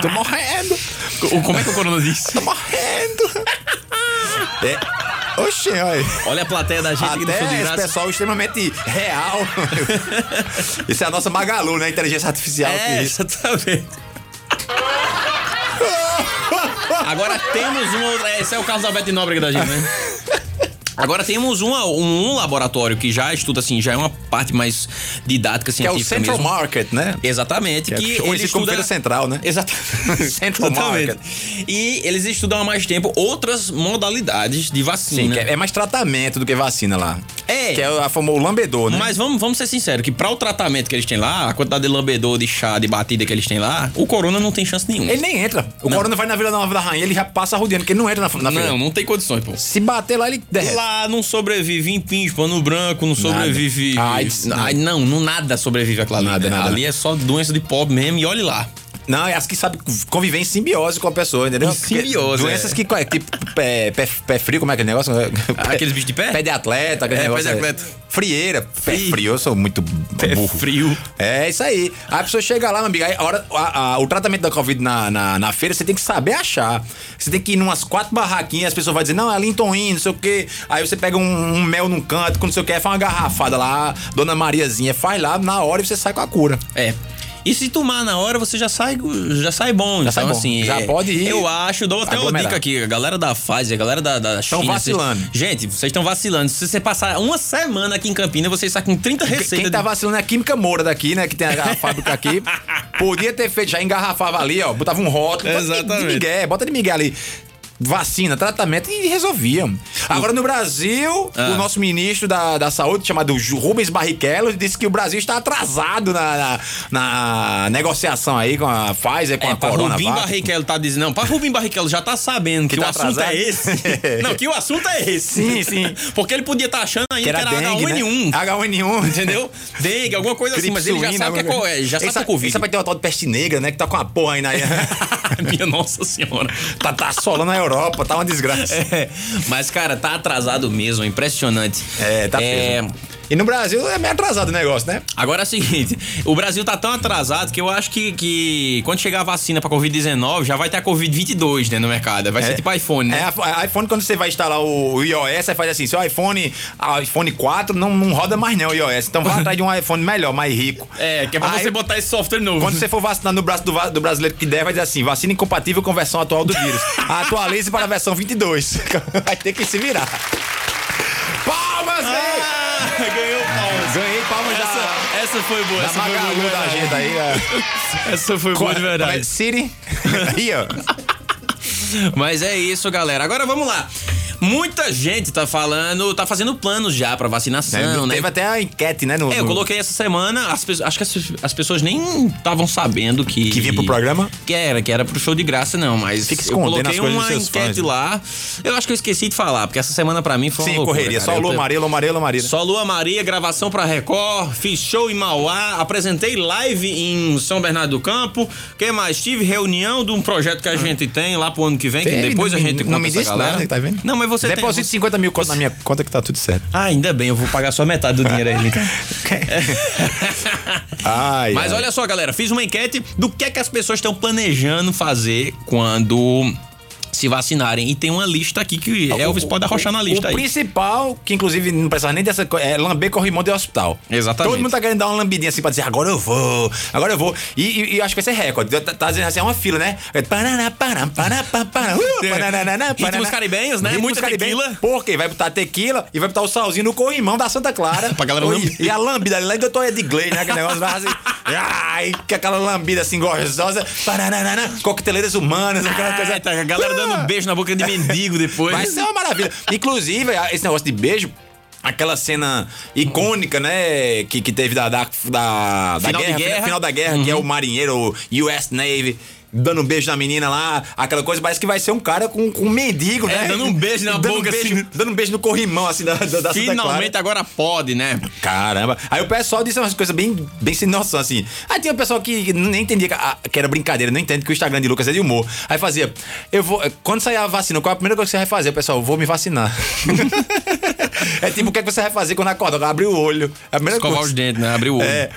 Tô morrendo. O- Como é que o corona disse? Tô morrendo. é. Oxê, olha. Olha a plateia da gente aqui de Até esse pessoal extremamente real. *laughs* Isso é a nossa Magalu, né? Inteligência artificial. É, isso. exatamente. *laughs* Agora temos um Esse é o caso da Beth Nóbrega da gente, né? Agora temos uma- um, um laboratório que já estuda, assim, já é uma parte mais didática, Que é o científica Central mesmo. Market, né? Exatamente. Que é Que, conhecido ele estuda... Feira Central, né? Exatamente. *laughs* *laughs* Central Exatamente. Market. E eles estudam há mais tempo outras modalidades de Sim, vacina. que é, é mais tratamento do que vacina lá. É. Que é a famosa lambedor, né? Mas vamos, vamos ser sinceros, que para o tratamento que eles têm lá, a quantidade de lambedor, de chá, de batida que eles têm lá, o corona não tem chance nenhuma. Ele nem entra. O Não. Corona vai na Vila Nova da Rainha, ele já passa rodeando, porque ele não entra na, na não, fila. não tem condições, pô. Se bater lá, ele derrete. lá não sobrevive em pins, pano branco, não sobrevive. AIDS, Ai, não, não nada sobrevive aquela. Nada, né? nada. Ali é só doença de pobre mesmo e olhe lá. Não, é as que sabem conviver em simbiose com a pessoa, entendeu? Em simbiose, Doenças é. que. que pé, pé, pé frio, como é aquele negócio? Aqueles bichos de pé? Pé de atleta, aquele É, pé negócio. de atleta. Frieira, pé Frio. eu sou muito Pé burro. frio. É isso aí. Aí a pessoa chega lá, meu amigo, aí a hora, a- a- o tratamento da Covid na, na, na feira, você tem que saber achar. Você tem que ir numas quatro barraquinhas, as pessoas vão dizer, não, é Linton Inn, não sei o quê. Aí você pega um, um mel num canto, quando o quê, faz uma garrafada lá, Dona Mariazinha, faz lá na hora e você sai com a cura. É. E se tomar na hora, você já sai, já sai bom. Já então, sai bom. assim. Já é, pode ir Eu acho, dou até uma aglomerar. dica aqui. A galera da Pfizer, a galera da, da China. vocês- vacilando. gente, vocês estão vacilando. Se você passar uma semana aqui em Campinas, vocês saem com 30 receitas. Quem tá vacilando é a Química Moura daqui, né? Que tem a, fábrica aqui. *laughs* Podia ter feito, já engarrafava ali, ó. Botava um rótulo. bota de- Exatamente. Miguel, bota de Miguel ali. Vacina, tratamento e resolviam. Agora no Brasil, Ah. o nosso ministro da, da saúde, chamado Rubens Barrichello, disse que o Brasil está atrasado na, na, na negociação aí com a Pfizer, com É, a Corona. Rubim Barrichello tá dizendo. Não, pra Rubim Barrichello já tá sabendo que, Que o tá assunto atrasado. é esse. *laughs* não, que o assunto é esse. Sim, sim. Porque ele podia estar achando ainda Que que era era, dengue, né? H1N1. H1N1. *laughs* Entendeu? Dengue, alguma coisa assim, mas ele já sabe que é, é, já sabe que é Covid. Isso vai ter uma tal de peste negra, né? Que tá com a porra aí na. *laughs* Minha nossa senhora. tá, tá assolando a Europa, tá uma desgraça. É, mas, cara, tá atrasado mesmo, é impressionante. É, tá É, mesmo. E no Brasil é meio atrasado o negócio, né? Agora é o seguinte, *laughs* o Brasil tá tão atrasado que eu acho que, que quando chegar a vacina pra Covid-19, já vai ter a Covid-22 né, no mercado. Vai ser tipo iPhone, né? É, a- a iPhone, quando você vai instalar o, iOS, aí faz assim: seu iPhone, a iPhone 4 não, não roda mais não o iOS. Então vai atrás de um iPhone melhor, mais rico. É, que é pra Aí, você botar esse software novo. Quando você for vacinar no braço do, do brasileiro que der, vai dizer assim: vacina incompatível com versão atual do vírus. *laughs* Atualize para a versão 22. *laughs* vai ter que se virar. Palmas! Ah, *laughs* ganhou palmas. Ganhei palmas Essa, da, essa foi boa, da essa foi boa. Magalu da agenda aí. é. *laughs* Essa foi boa de verdade. Siri. *laughs* aí, ó. Mas é isso, galera. Agora vamos lá. Muita gente tá falando, tá fazendo planos já pra vacinação, né? Teve até a enquete, né? No, É, eu coloquei essa semana, as acho que as, as pessoas nem estavam sabendo que. Que vinha pro programa? Que era, que era pro show de graça, não, mas. Fica eu coloquei uma enquete fãs, né? lá. Eu acho que eu esqueci de falar, porque essa semana pra mim foi uma Sim, loucura, correria. cara. Só Lua Maria, Lua Maria, Lua Maria. Só Lua Maria, gravação pra Record, fiz show em Mauá, apresentei live em São Bernardo do Campo. que mais? Tive reunião de um projeto que a gente tem lá pro ano que vem, que Tem, depois não a me- gente não conta me essa disse galera. nada, tá vendo? Não, mas você tem- Deposite 50 mil na minha conta que tá tudo certo. Ah, ainda bem, eu vou pagar só metade do *laughs* dinheiro aí. Ai, Mas ai. olha só, galera, fiz uma enquete do que é que as pessoas estão planejando fazer quando se vacinarem. E tem uma lista aqui que Elvis pode arrochar na lista o aí. principal, que inclusive não precisa nem dessa coisa, é lamber corrimão de hospital. Exatamente. Todo mundo tá querendo dar uma lambidinha assim pra dizer, agora eu vou, agora eu vou. E, e- e acho que vai ser recorde. Tá, tá dizendo assim, é uma fila, né? É paraná, paraná, paraná, paraná, uh, *laughs* Ritmos paraná. caribenhos, né? Caribenhos. tequila. Por quê? Vai botar tequila e vai botar o salzinho no corrimão da Santa Clara. *laughs* Pra galera Oi, lamber. E a lambida ali lá em Doutor Edgley, né? Aquele negócio vai assim. *laughs* Ai, que aquela lambida assim gostosa. Pananana, coqueteleiras humanas, aquela coisa. Ah, tá, a galera dando beijo na boca de mendigo depois. Vai ser uma maravilha. Inclusive, esse negócio de beijo. Aquela cena icônica, né? Que, que teve da, da, da, da Final de guerra. Final da guerra, que é o marinheiro o US Navy. Dando um beijo na menina lá, aquela coisa, parece que vai ser um cara com, com um mendigo, É, né? dando um beijo na dando boca, um beijo, assim. Dando um beijo no corrimão, assim, da, da, da. Finalmente agora pode, né? Caramba. Aí o pessoal disse umas coisas bem, bem sem noção, assim. Aí tinha um pessoal que nem entendia que, a- que era brincadeira, não entende que o Instagram de Lucas é de humor. Aí fazia, eu vou. Quando sair a vacina, qual é a primeira coisa que você vai fazer? O pessoal, eu vou me vacinar. *laughs* é tipo, o que, é que você vai fazer quando acorda? Abrir o olho. É a Escovar coisa. os dentes, né? Abrir o olho. É.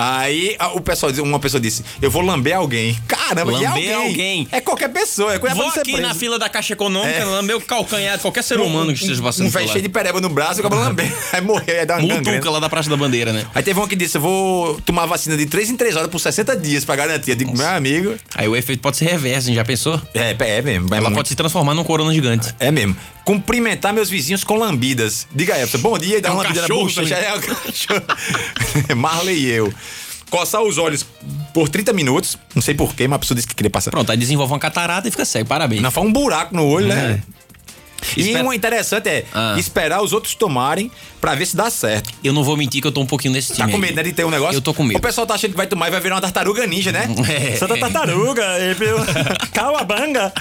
Aí a- o pessoal, diz- uma pessoa disse, eu vou lamber alguém. Caramba, Lamber alguém? alguém. É qualquer pessoa, é coisa Vou aqui preso. na fila da Caixa Econômica, É. lamber o calcanhar de qualquer ser humano que esteja Um vacinando. velho cheio de pereba no braço e acaba lambendo. *laughs* Aí morreu, aí dá uma gangrena. Mutuca lá da Praça da Bandeira, né? Aí teve um que disse: Eu vou tomar vacina de 3 em 3 horas por 60 dias pra garantir. Eu digo, meu amigo. Aí o efeito pode ser reverso, hein? já pensou? É, é mesmo. É, Ela muito- pode se transformar num corona gigante. é mesmo. Cumprimentar meus vizinhos com lambidas. Diga aí, bom dia e dá É um uma lambida na bochecha. *laughs* É um cachorro. *laughs* Marley e eu. Coçar os olhos por 30 minutos. Não sei porquê, mas a pessoa disse que queria passar. Pronto, aí desenvolve uma catarata e fica cego. Parabéns. Não, faz um buraco no olho, né? E Espera- um interessante é Ah. esperar os outros tomarem pra ver se dá certo. Eu não vou mentir que eu tô um pouquinho nesse time. Tá com aí. medo, né, de ter um negócio? Eu tô com medo. O pessoal tá achando que vai tomar e vai virar uma tartaruga ninja, né? *laughs* É. Santa tartaruga, viu? *laughs* Calabanga.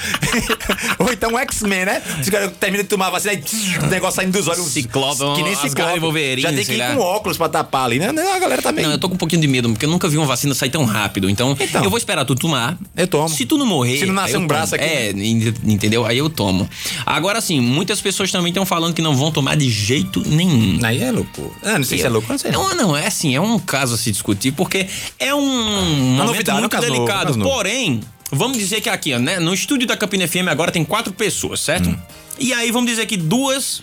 *laughs* Ou então um X-Men, né? Os caras terminam de tomar a vacina e o negócio saindo dos olhos. Ciclope, que nem ciclope. Já tem que ir lá. com óculos pra tapar ali, né? A galera também. Não, eu tô com um pouquinho de medo, porque eu nunca vi uma vacina sair tão rápido. Então, Então. eu vou esperar tu tomar. Eu tomo. Se tu não morrer. Se não nascer um braço aqui. É, en- entendeu? Aí eu tomo. Agora sim, muitas pessoas também estão falando que não vão tomar de jeito nenhum. Aí é louco. Ah, não sei se é louco, não sei. Não, não, é assim, é um caso a se discutir, porque é um momento novidade, é um muito novo, delicado. Porém, vamos dizer que aqui, ó, né, no estúdio da Campina FM agora tem quatro pessoas, certo? Hum. E aí vamos dizer que duas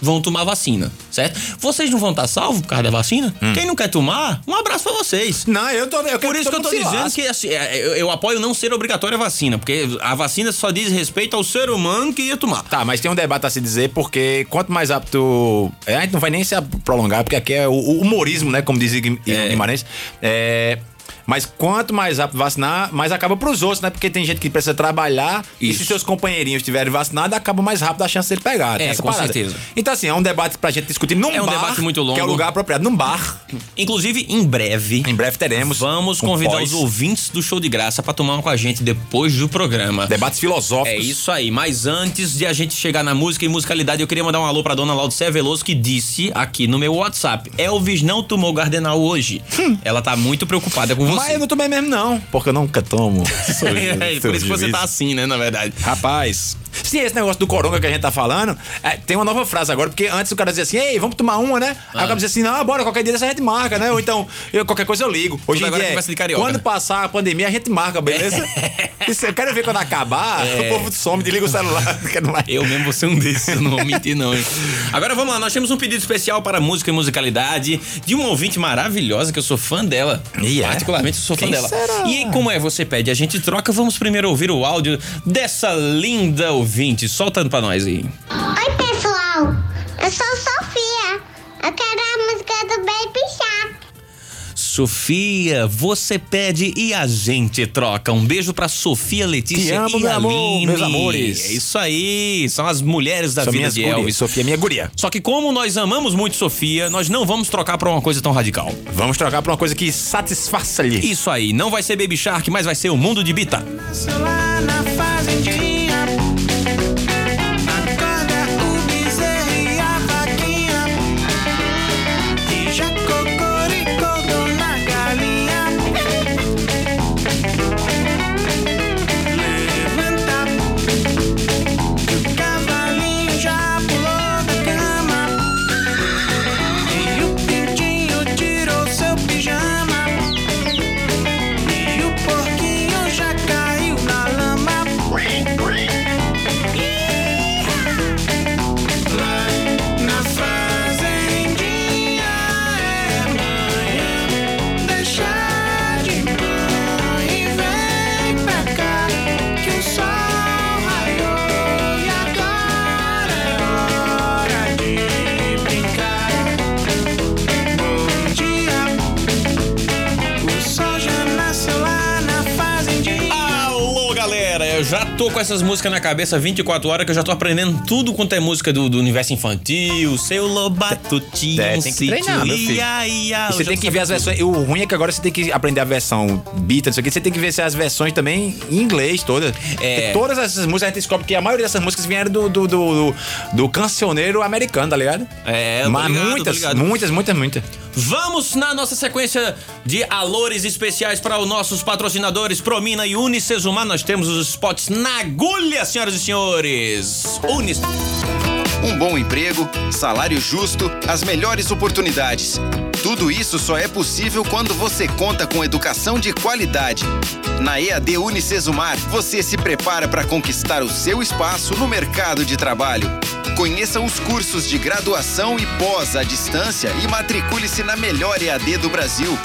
vão tomar vacina, certo? Vocês não vão estar salvos por causa da vacina? Hum. Quem não quer tomar, um abraço pra vocês. Não, eu tô. Eu Por isso que eu tô dizendo que assim, é, eu, eu apoio não ser obrigatória a vacina, porque a vacina só diz respeito ao ser humano que ia tomar. Tá, mas tem um debate a se dizer, porque quanto mais apto. é, A gente não vai nem se prolongar, porque aqui é o, o humorismo, né? Como diz Guim- Guimarães. É. Mas quanto mais rápido vacinar, mais acaba pros outros, né? Porque tem gente que precisa trabalhar e Isso. se seus companheirinhos estiverem vacinados, acaba mais rápido a chance dele pegar. tem É, essa com parada. certeza. Então, assim, é um debate pra gente discutir num É um bar. debate muito longo. Que é o lugar apropriado. Num bar. Inclusive, em breve. Em breve teremos. Vamos convidar pós. os ouvintes do show de graça pra tomar um com a gente depois do programa. Debates filosóficos. É isso aí, mas antes de a gente chegar na música e musicalidade, eu queria mandar um alô pra dona Laudicea Veloso que disse aqui no meu WhatsApp: Elvis não tomou Gardenal hoje. Ela tá muito preocupada com você. Mas eu não tomei mesmo, não. Porque eu nunca tomo. *laughs* Sou É, por isso que você tá assim, né, na verdade. Rapaz, se esse negócio do coronga que a gente tá falando, é, tem uma nova frase agora, porque antes o cara dizia assim, ei, vamos tomar uma, né? Aí o cara dizia assim, não, bora, qualquer dia dessa a gente marca, né? Ou então, eu, qualquer coisa eu ligo. Hoje Tudo em dia, é carioca, quando né? passar a pandemia, a gente marca, beleza? *laughs* Isso, eu quero ver quando acabar, o povo some, desliga o celular. *laughs* Eu mesmo vou ser um desses, eu não vou mentir, não, hein? Agora vamos lá, nós temos um pedido especial para música e musicalidade de uma ouvinte maravilhosa que eu sou fã dela. E é? Particularmente eu sou fã Quem dela. será? E como é você pede, a gente troca. Vamos primeiro ouvir o áudio dessa linda ouvinte. Solta pra nós aí. Oi, pessoal. Eu sou Sofia. Eu quero a música do Baby Shark. Sofia, você pede e a gente troca. Um beijo pra Sofia, Letícia Te amo, e meu amor, meus amores. É isso aí, são as mulheres da São vida de. Elvis. Sofia, minha guria. Só que como nós amamos muito Sofia, nós não vamos trocar pra uma coisa tão radical. Vamos trocar pra uma coisa que satisfaça-lhe. Isso aí, não vai ser Baby Shark, mas vai ser o mundo de Bita. lá tô com essas músicas na cabeça 24 horas que eu já tô aprendendo tudo quanto é música do, do universo infantil. Seu Lobato tinha É, tem que treinar, meu filho. ia, ia. Você tem que ver as versões. O ruim é que agora você tem que aprender a versão bita, não sei o que. Você tem que ver as versões também em inglês todas. É. Todas essas músicas a gente descobre que a maioria dessas músicas vieram do, do, do, do, do cancioneiro americano, tá ligado? É, Mas ligado, muitas, ligado. muitas, muitas, muitas. Vamos na nossa sequência de alores especiais para os nossos patrocinadores Promina e Unicesumar. Nós temos os spots na agulha, senhoras e senhores. Unis. Um bom emprego, salário justo, as melhores oportunidades. Tudo isso só é possível quando você conta com educação de qualidade. Na EAD Unicesumar, você se prepara para conquistar o seu espaço no mercado de trabalho. Conheça os cursos de graduação e pós à distância e matricule-se na melhor EAD do Brasil.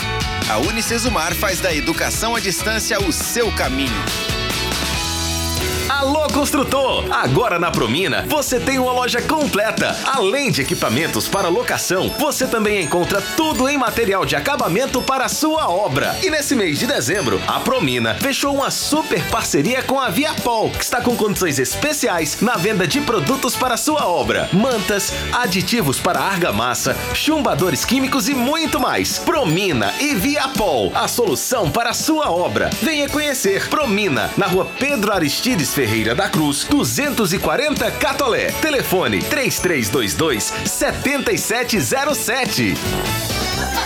A Unicesumar faz da educação à distância o seu caminho. Alô construtor! Agora na Promina você tem uma loja completa. Além de equipamentos para locação, você também encontra tudo em material de acabamento para a sua obra. E nesse mês de dezembro, a Promina fechou uma super parceria com a Viapol, que está com condições especiais na venda de produtos para a sua obra: mantas, aditivos para argamassa, chumbadores químicos e muito mais. Promina e Viapol, a solução para a sua obra. Venha conhecer Promina na rua Pedro Aristides Ferreira da Cruz, 240 Catolé. Telefone 3322 7707.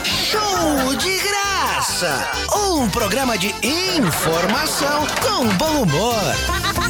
Show de graça! Um programa de informação com bom humor.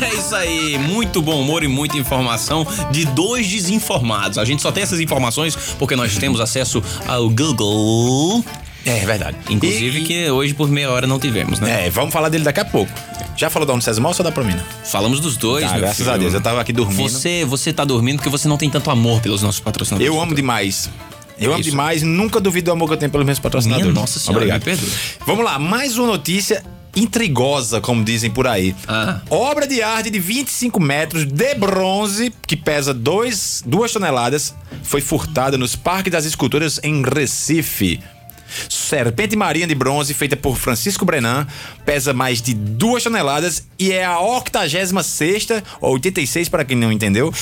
É isso aí, muito bom humor e muita informação de dois desinformados. A gente só tem essas informações porque nós temos acesso ao Google. É verdade. Inclusive E- que hoje por meia hora não tivemos, né? É, vamos falar dele daqui a pouco. Já falou da Unicesmal ou só da Promina? Falamos dos dois, Tá, graças filho. a Deus. Eu tava aqui dormindo. Você, você tá dormindo porque você não tem tanto amor pelos nossos patrocinadores. Eu amo demais. Eu amo Isso. demais, nunca duvido do amor que eu tenho pelos meus patrocinadores. Minha nossa senhora, Obrigado. me perdoe. Vamos lá, mais uma notícia intrigosa, como dizem por aí. Ah. Obra de arte de 25 metros de bronze, que pesa 2 duas toneladas, foi furtada nos Parques das Esculturas em Recife. Serpente marinha de bronze, feita por Francisco Brenan, pesa mais de 2 toneladas e é a 86 ou 86 para quem não entendeu.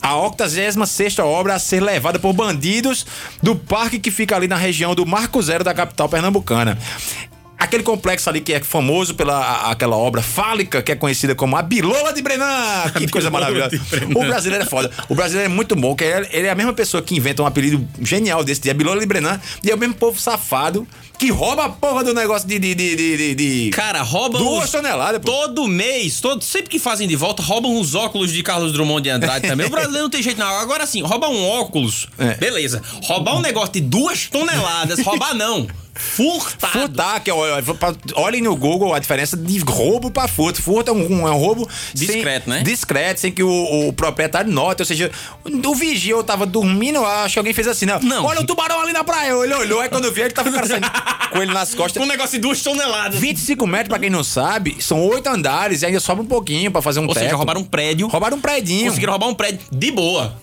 A 86 obra a ser levada por bandidos do parque que fica ali na região do Marco Zero da capital pernambucana. Aquele complexo ali que é famoso pela aquela obra fálica que é conhecida como a Bilola de Brenan. Que coisa maravilhosa. O brasileiro é foda. O brasileiro é muito bom, que ele ele é a mesma pessoa que inventa um apelido genial desse, de a Bilola de Brenan, e é o mesmo povo safado que rouba a porra do negócio de. de, de, de, de- Cara, roubam Duas os- toneladas, pô. Todo mês, todo, sempre que fazem de volta, roubam os óculos de Carlos Drummond de Andrade também. O brasileiro não tem jeito não. Agora assim, roubar um óculos, É. beleza. Roubar um negócio de duas toneladas, roubar não. Furtado. Furtar, que é, olhem no Google a diferença de roubo pra furto. Furto é um, é um roubo Discreto, sem, né? Discreto, sem que o, o proprietário note. Ou seja, o vigia eu tava dormindo, acho que alguém fez assim, não. Não. Olha o tubarão ali na praia. Ele olhou, aí quando eu vi, ele tava cara saindo *laughs* com ele nas costas. Um negócio de duas toneladas. 25 metros, pra quem não sabe, são oito andares e ainda sobra um pouquinho pra fazer um Ou teto. seja, roubaram um prédio. Roubaram um predinho. Conseguiram roubar um prédio de boa.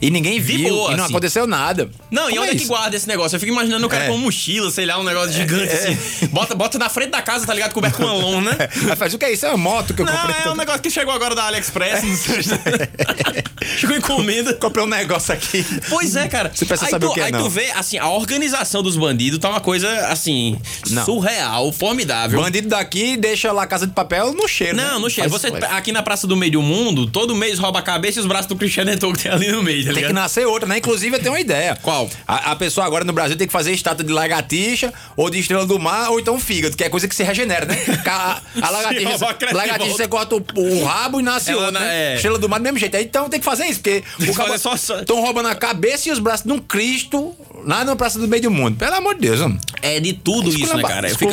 E ninguém viu, boa, e não assim. aconteceu nada. Não, e Como onde é que isso? guarda esse negócio? Eu fico imaginando o cara É. com uma mochila, sei lá, um negócio gigante assim. Bota, bota na frente da casa, tá ligado? Coberto com uma lona, né? *laughs* Aí faz o que é isso? É uma moto que eu Não, comprei. é um negócio que chegou agora da AliExpress. não. *laughs* Chegou encomenda. Comprei um negócio aqui. Pois é, cara. Você precisa aí saber tu, o que é, Aí não. tu vê, assim, a organização dos bandidos tá uma coisa, assim, Não. surreal, formidável. Bandido daqui deixa lá a casa de papel no cheiro. Não, né? não chega. Faz- Você, faz. aqui na Praça do Meio do Mundo, todo mês rouba a cabeça e os braços do Cristiano Eto'o que tem ali no meio, tá Tem que nascer outra, né? Inclusive, eu tenho uma ideia. Qual? A, a pessoa agora no Brasil tem que fazer estátua de lagartixa, ou de estrela do mar, ou então fígado, que é coisa que se regenera, né? *laughs* A, a lagartixa, de lagartixa você corta o, o rabo e nasce Ela outra, na- né? é. Estrela do mar do mesmo jeito. Então tem que fazer isso, porque o só- estão roubando a cabeça e os braços de um Cristo lá na Praça do Meio do Mundo. Pelo amor de Deus, mano. É de tudo isso, né, cara? Eu fico,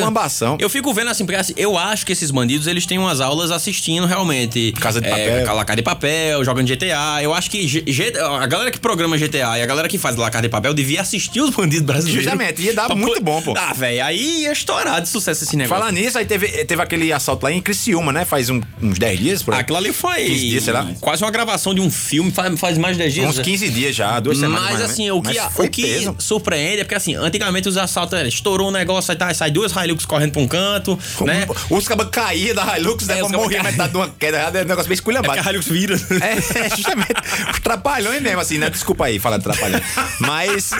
eu fico vendo assim, porque assim, eu acho que esses bandidos, eles têm umas aulas assistindo realmente. Casa de é, Papel. La Casa de Papel, jogando GTA. Eu acho que G- G- a galera que programa GTA e a galera que faz La Casa de Papel devia assistir os bandidos brasileiros. Justamente, ia dar muito bom, pô. Ah, velho, aí ia estourar de sucesso esse negócio. Falar nisso, aí teve, teve aquele assalto lá em Criciúma, né? Faz um- uns 10 dias, por aí. Aquilo ali foi 15 dias, sei lá. quase uma gravação de um filme, faz, faz mais de 10 dias. Uns 15 dias já, duas semanas. Mas mais assim, menos. o que, Mas foi o que peso. Surpreende é porque assim, antigamente os assaltos era, estourou um negócio, aí tá, sai duas Hilux correndo pra um canto, né? Os cabas caíam da Hilux, né? É, pra morrer metade de uma queda. É um negócio bem É esculhambado. porque a Hilux vira. É, é, justamente. Os trapalhões mesmo, assim, né? Desculpa aí falar de trapalhão. Mas.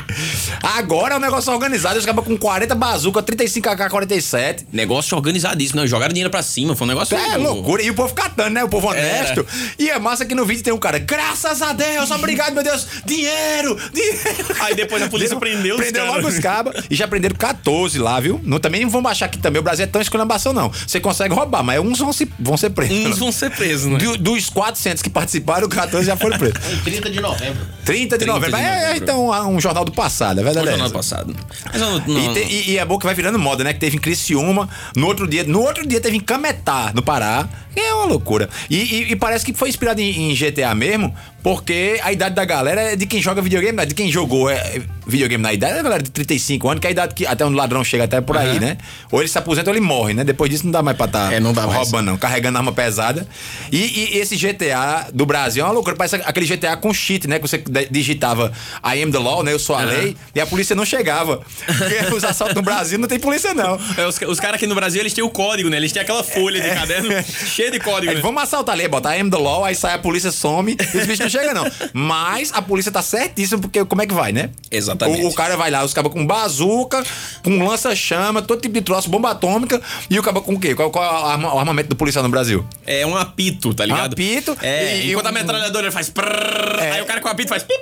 *laughs* agora é um negócio organizado. Os cabas com 40 bazuca, 35 AK-47. Negócio organizadíssimo, né? Jogaram dinheiro pra cima, foi um negócio. É loucura. E o povo catando, né? O povo Era. honesto. E é massa que no vídeo tem um cara, graças a Deus, obrigado, meu Deus, dinheiro, dinheiro. Aí depois a polícia prendeu os Prendeu logo os cabas. E já prenderam 14 lá, viu? Não, também não vão baixar aqui também. O Brasil é tão esculhambação, não. Você consegue roubar, mas uns vão, se, vão ser presos. Uns vão ser presos, né? Do- dos 400 que participaram, 14 já foram presos. *laughs* 30 de novembro. 30 de 30 novembro. de É, é, novembro. então um jornal do passado, é verdade. Foi é ano essa. passado. Não. não- E, te- e- e é bom que vai virando moda, né? Que teve em Criciúma, no outro dia, no outro dia teve em Cametá, no Pará. É uma loucura. E, e- e parece que foi inspirado em, em GTA mesmo, porque a idade da galera é de quem joga videogame, não é de quem jogou. É, é, videogame na idade, é galera de 35 anos, que é a idade que até um ladrão chega até por aí, né? Ou ele se aposenta ou ele morre, né? Depois disso não dá mais pra estar É, não dá mais. roubando, não. Carregando arma pesada. E, e esse GTA do Brasil é uma loucura. Parece aquele GTA com cheat, né? Que você digitava I am the law, né? Eu sou a lei. E a polícia não chegava. Porque *laughs* os assaltos no Brasil não tem polícia, não. É, os, os caras aqui no Brasil, eles têm o código, né? Eles têm aquela folha de caderno *laughs* cheia de código, Aí, né? vamos assaltar ali, bota I am the law, aí sai a polícia, some, e os bichos não chegam, não. *laughs* Mas a polícia tá certíssima, porque como é que vai, né? Exatamente. O, o cara vai lá, os cabos com bazuca, com lança-chama, todo tipo de troço, bomba atômica, e o cabo com o quê? Qual, qual é o arma- o armamento do policial no Brasil? É um apito, tá ligado? apito É, e- enquanto e a um- metralhadora faz prrr, É. aí o cara com o apito faz pi.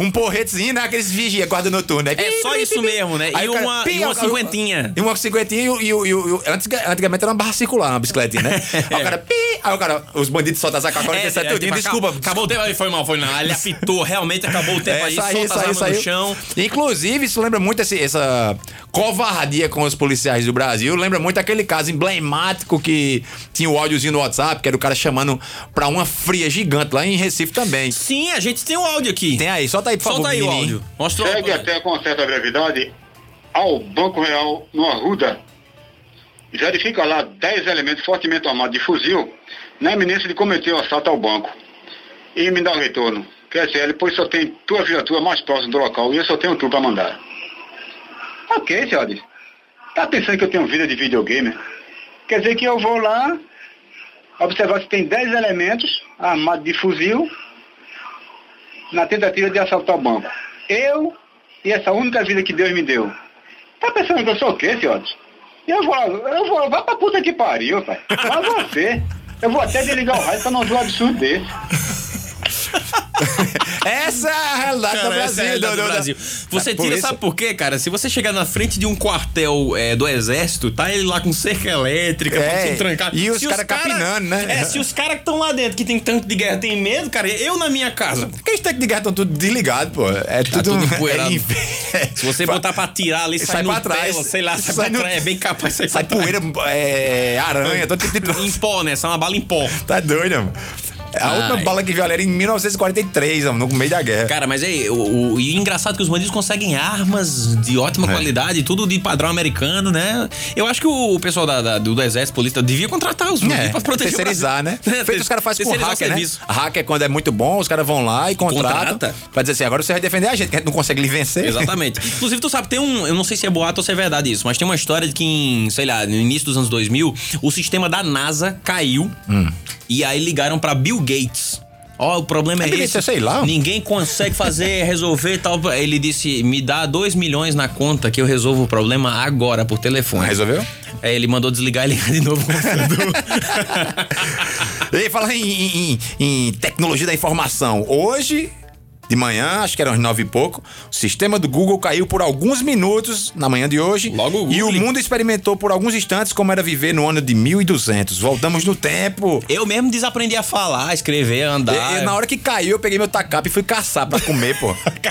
Um porretezinho, né? Aqueles vigia, guarda noturno, né? É só isso mesmo, né? Aí E cara, uma, pi, e uma cinquentinha. E uma cinquentinha e o. E o, e o- e o- antiga- antigamente era uma barra circular, uma bicicletinha, né? *laughs* Aí o cara, pi, aí o cara, os bandidos soltam essa AK-47 É, é, tipo, desculpa. acabou- o tempo, aí foi mal, foi não. Ele apitou, realmente acabou o tempo aí, saiu, solta as saiu, saiu. no chão. Inclusive, isso lembra muito esse- essa covardia com os policiais do Brasil. Lembra muito aquele caso emblemático que tinha o áudiozinho no WhatsApp, que era o cara chamando pra uma fria gigante lá em Recife também. Sim, a gente tem o áudio aqui. Tem aí, solta aí, por favor. Solta aí o menininho. áudio. Mostra o Segue até com certa brevidade ao Banco Real no Arruda. Verifica lá 10 elementos fortemente armados de fuzil na iminência de cometer o assalto ao banco. E me dá o retorno. QSL, pois só tem tua viatura mais próxima do local e eu só tenho tu para mandar. Ok, senhores. Tá pensando que eu tenho vida de videogame? Quer dizer que eu vou lá observar se tem 10 elementos armados de fuzil na tentativa de assaltar o banco. Eu e essa única vida que Deus me deu. Tá pensando que eu sou o quê, senhores? Eu vou, eu vou, vai pra puta que pariu, pai. Vai você. Eu vou até desligar o rádio pra não ver um absurdo desse. *laughs* Essa é a realidade Cara, do essa Brasil. é realidade do- do do- Brasil. Você da tira, polícia. sabe por quê, cara? Se você chegar na frente de um quartel é, do exército, tá ele lá com cerca elétrica, É, trancado. e os Se cara capinando, né? É, se os caras que estão lá dentro, que tem tanque de guerra, tem medo, cara, eu na minha casa. Aqueles tanques de guerra estão tudo desligados, pô. É tudo, Tá tudo *laughs* empoeirado. é Se você botar pra tirar ali, sai, Sai pra trás. tela, sei lá, sai, Sai pra no- trás, é bem capaz de sair Sai pra trás. poeira, é, aranha, todo tipo de. Em pó, né? Sai uma bala em pó. Tá doido, mano. A Ai. última bala que viu ali era em 1943, mano, no meio da guerra. Cara, mas é, o, o- e engraçado que os bandidos conseguem armas de ótima É. qualidade, tudo de padrão americano, né? Eu acho que o pessoal da, da- do, do exército, polícia, devia contratar os bandidos É, pra proteger o terceirizar, né? É, *laughs* Feito os caras fazem com hacker, né? Hacker, quando é muito bom, os caras vão lá e contratam. Contrata. Pra dizer assim, agora você vai defender a gente, que a gente não consegue lhe vencer. Exatamente. Inclusive, tu sabe, tem um. Eu não sei se é boato ou se é verdade isso, mas tem uma história de que, em, sei lá, no início dos anos 2000, o sistema da NASA caiu Hum. E aí ligaram pra Bill Gates. Ó, o problema é Bill esse. Gates, sei lá. Ninguém consegue fazer, *laughs* resolver tal. Ele disse: me dá 2 milhões na conta que eu resolvo o problema agora por telefone. Resolveu? Aí ele mandou desligar e ligar de novo o computador. E falar em- em- em tecnologia da informação. Hoje, de manhã, acho que eram as nove e pouco, o sistema do Google caiu por alguns minutos na manhã de hoje. Logo o E o mundo experimentou por alguns instantes como era viver no ano de 1200. Voltamos no tempo. eu mesmo desaprendi a falar, escrever, andar. E- e na hora que caiu, eu peguei meu tacape e fui caçar pra comer, pô. *laughs*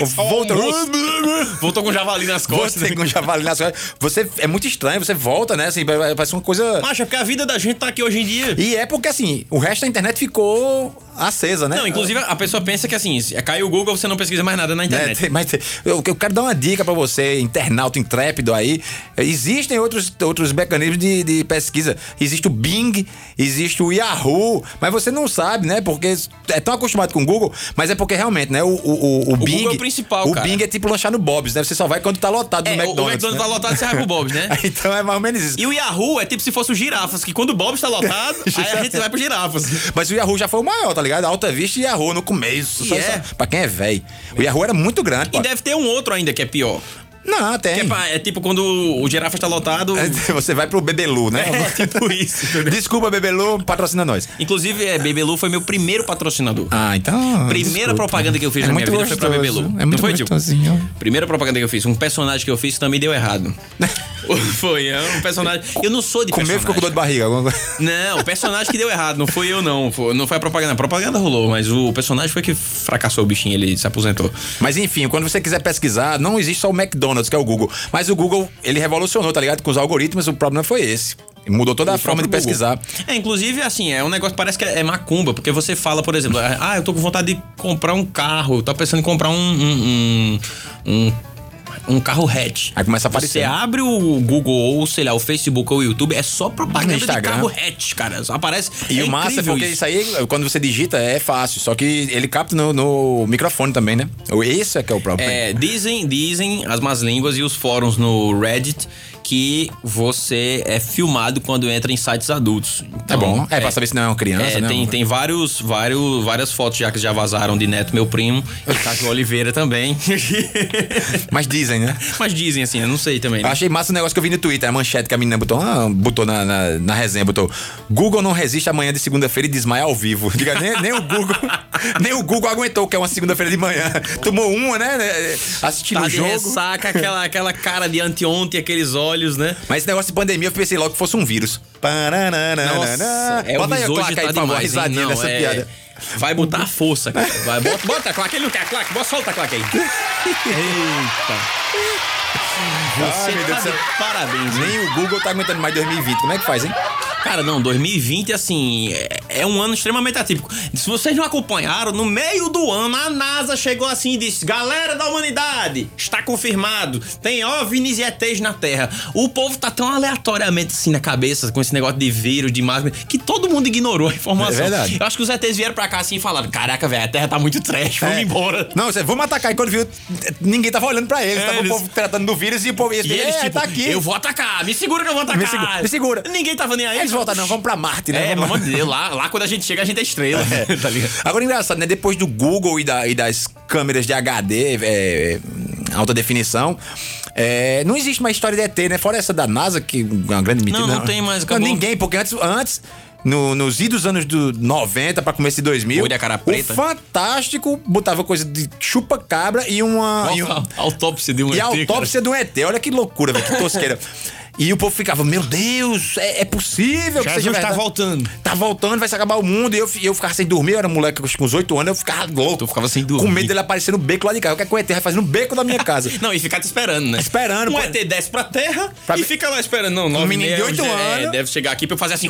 Almoço. Voltou com javali nas costas. Com javali nas costas. Você é muito estranho, você volta, né? Assim, parece uma coisa. Macho, é porque a vida da gente tá aqui hoje em dia. E é porque assim, o resto da internet ficou acesa, né? Não, inclusive a pessoa pensa que assim, caiu o Google, você não pesquisa mais nada na É, internet. tem- mas eu, eu quero dar uma dica pra você, internauta intrépido aí. Existem outros, outros mecanismos de, de pesquisa. Existe o Bing, existe o Yahoo, mas você não sabe, né? Porque é tão acostumado com o Google, mas é porque realmente, né? O, o, o, o Bing. Google é o principal, O cara. Bing é tipo lanchar no Bob's, né? Você só vai quando tá lotado É, no McDonald's. o McDonald's né? tá lotado, você vai pro Bob's, né? *laughs* então é mais ou menos isso. E o Yahoo é tipo se fosse o girafas, que quando o Bob está lotado, *laughs* aí a gente vai pro girafas. Mas o Yahoo já foi o maior, tá ligado? Alta Vista e Yahoo no começo. E Só, é. só- pra quem é velho. O Yahoo era muito grande, pô. E deve ter um outro ainda que é pior. Não, tem. Que é, pra- é tipo quando o girafas está lotado. Você vai pro Bebelu, né? É tipo isso. Desculpa, Bebelu, patrocina nós. Inclusive, é, Bebelu foi meu primeiro patrocinador. Ah, então. Primeira desculpa. propaganda que eu fiz É na minha vida foi pra gostoso, Bebelu. É muito Não foi, gostosinho. Primeira propaganda que eu fiz, um personagem que eu fiz também deu errado. *laughs* foi, é um personagem. Eu não sou de Comeu e personagem. ficou com dor de barriga. Não, o personagem que deu errado, não fui eu não. Foi- não foi a propaganda. A propaganda rolou, mas o personagem foi que fracassou o bichinho, ele se aposentou. Mas enfim, quando você quiser pesquisar, não existe só o McDonald's, que é o Google. Mas o Google, ele revolucionou, tá ligado? Com os algoritmos, o problema foi esse. Mudou toda a forma de próprio pesquisar. Google. É, inclusive, assim, é um negócio que parece que é macumba, porque você fala, por exemplo, ah, eu tô com vontade de comprar um carro, tô pensando em comprar um. um, um, um um carro hatch. Aí começa a Você aparecer. abre o Google ou, sei lá, o Facebook ou o YouTube, é só propaganda de carro hatch, cara. Só aparece. E é o massa é porque isso. aí, quando você digita, é fácil. Só que ele capta no, no microfone também, né? Esse é que é o problema. É, dizem, dizem as más línguas e os fóruns no Reddit que você é filmado quando entra em sites adultos. é bom. É, pra saber se não é uma criança, É, né? tem, tem vários, vários, várias fotos já que já vazaram de Neto, meu primo, e Cássio Oliveira também. *laughs* Mas dizem, né? Mas dizem assim, eu não sei também. Né? achei massa o negócio que eu vi no Twitter, a manchete que a menina botou, ah, botou na, na, na resenha, botou Google não resiste amanhã de segunda-feira e desmaia ao vivo. Diga, nem, nem o Google, *laughs* nem o Google aguentou que é uma segunda-feira de manhã. Tomou uma, né? Assistindo Tá o de jogo. ressaca, aquela, aquela cara de anteontem, aqueles olhos, né? Mas esse negócio de pandemia, eu pensei logo que fosse um vírus. Nossa, é, Bota aí a claque tá aí, demais, hein? risadinha Não, é- piada. Vai botar a força, cara. Vai, bota, bota a claque, ele não quer a claque, bota, solta a claque aí. Eita. Você Ai, tá de parabéns? Nem o Google tá aguentando mais 2020. Como é que faz, hein? Cara, não, 2020, assim, é, é um ano extremamente atípico. Se vocês não acompanharam, no meio do ano, a NASA chegou assim e disse: Galera da humanidade, está confirmado, tem OVNIs e ETs na Terra. O povo tá tão aleatoriamente assim na cabeça com esse negócio de vírus, de máscara, que todo mundo ignorou a informação. É verdade. Eu acho que os ETs vieram pra cá assim e falaram: Caraca, velho, a Terra tá muito trash, vamos É. embora. Não, você, vamos atacar. E quando viu, ninguém tava olhando pra eles. É, tava eles- o povo tratando do vírus e o povo... E eles, é, tipo, tá aqui. eu vou atacar, me segura que eu vou atacar. Me segura, me segura. Ninguém tava nem aí. Eles voltaram, não, vamos pra Marte, né? É, pelo Vamos- amor de Deus, lá, lá quando a gente chega, a gente é estrela. *laughs* tá ligado? Agora, engraçado, né? Depois do Google e, da- e das câmeras de HD, é, alta definição, é, não existe mais história de ET, né? Fora essa da NASA, que é uma grande mentira. Não, não tem mais, acabou. ninguém, porque antes, antes no- nos idos dos anos do 90 pra começo de 2000, Oi da cara preta. o Fantástico botava coisa de chupa-cabra e uma... e um- A autópsia de um e ET, a cara. autópsia do ET. Olha que loucura, velho, que tosqueira. *laughs* E o povo ficava, meu Deus, é, é possível que Jesus tá verdade. voltando. Tá voltando, vai se acabar o mundo. E eu, eu ficava sem dormir, eu era moleque com uns 8 anos, eu ficava louco. Tu ficava sem dormir. Com medo dele aparecer no beco lá de casa. O que é que o ET vai fazer no beco da minha casa? Não, e ficar te esperando, né? Esperando, Um pô. ET desce pra terra Pra e fica lá esperando. Não, nove menino de oito é, anos. deve chegar aqui pra eu fazer assim.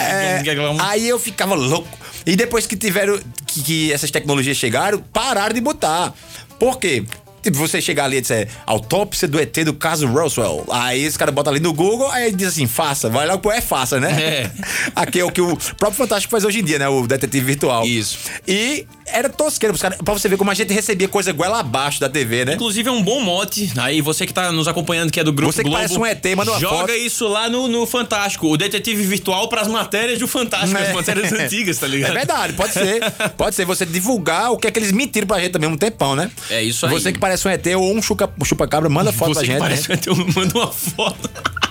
É, aí eu ficava louco. E depois que tiveram. Que, que essas tecnologias chegaram, pararam de botar. Por quê? Tipo, você chegar ali e disser autópsia do ET do caso Roswell. Aí esse cara bota ali no Google, aí diz assim, faça. Vai lá é faça, né? É. *laughs* Aqui é o que o próprio Fantástico faz hoje em dia, né? O detetive virtual. Isso. E era tosqueiro pros caras. Pra você ver como a gente recebia coisa goela abaixo da TV, né? Inclusive é um bom mote. Aí você que tá nos acompanhando, que é do Grupo Você que Globo. parece um ET, manda uma Joga foto. isso lá no, no Fantástico. O detetive virtual pras matérias do Fantástico. As matérias *laughs* antigas, tá ligado? É verdade, pode ser. Pode ser você divulgar o que é que eles mentiram pra gente também um tempão, né? É isso aí. Você que parece um ET ou um chupa-cabra, manda foto Você pra que gente. parece né? um ET, eu mando uma foto. *laughs*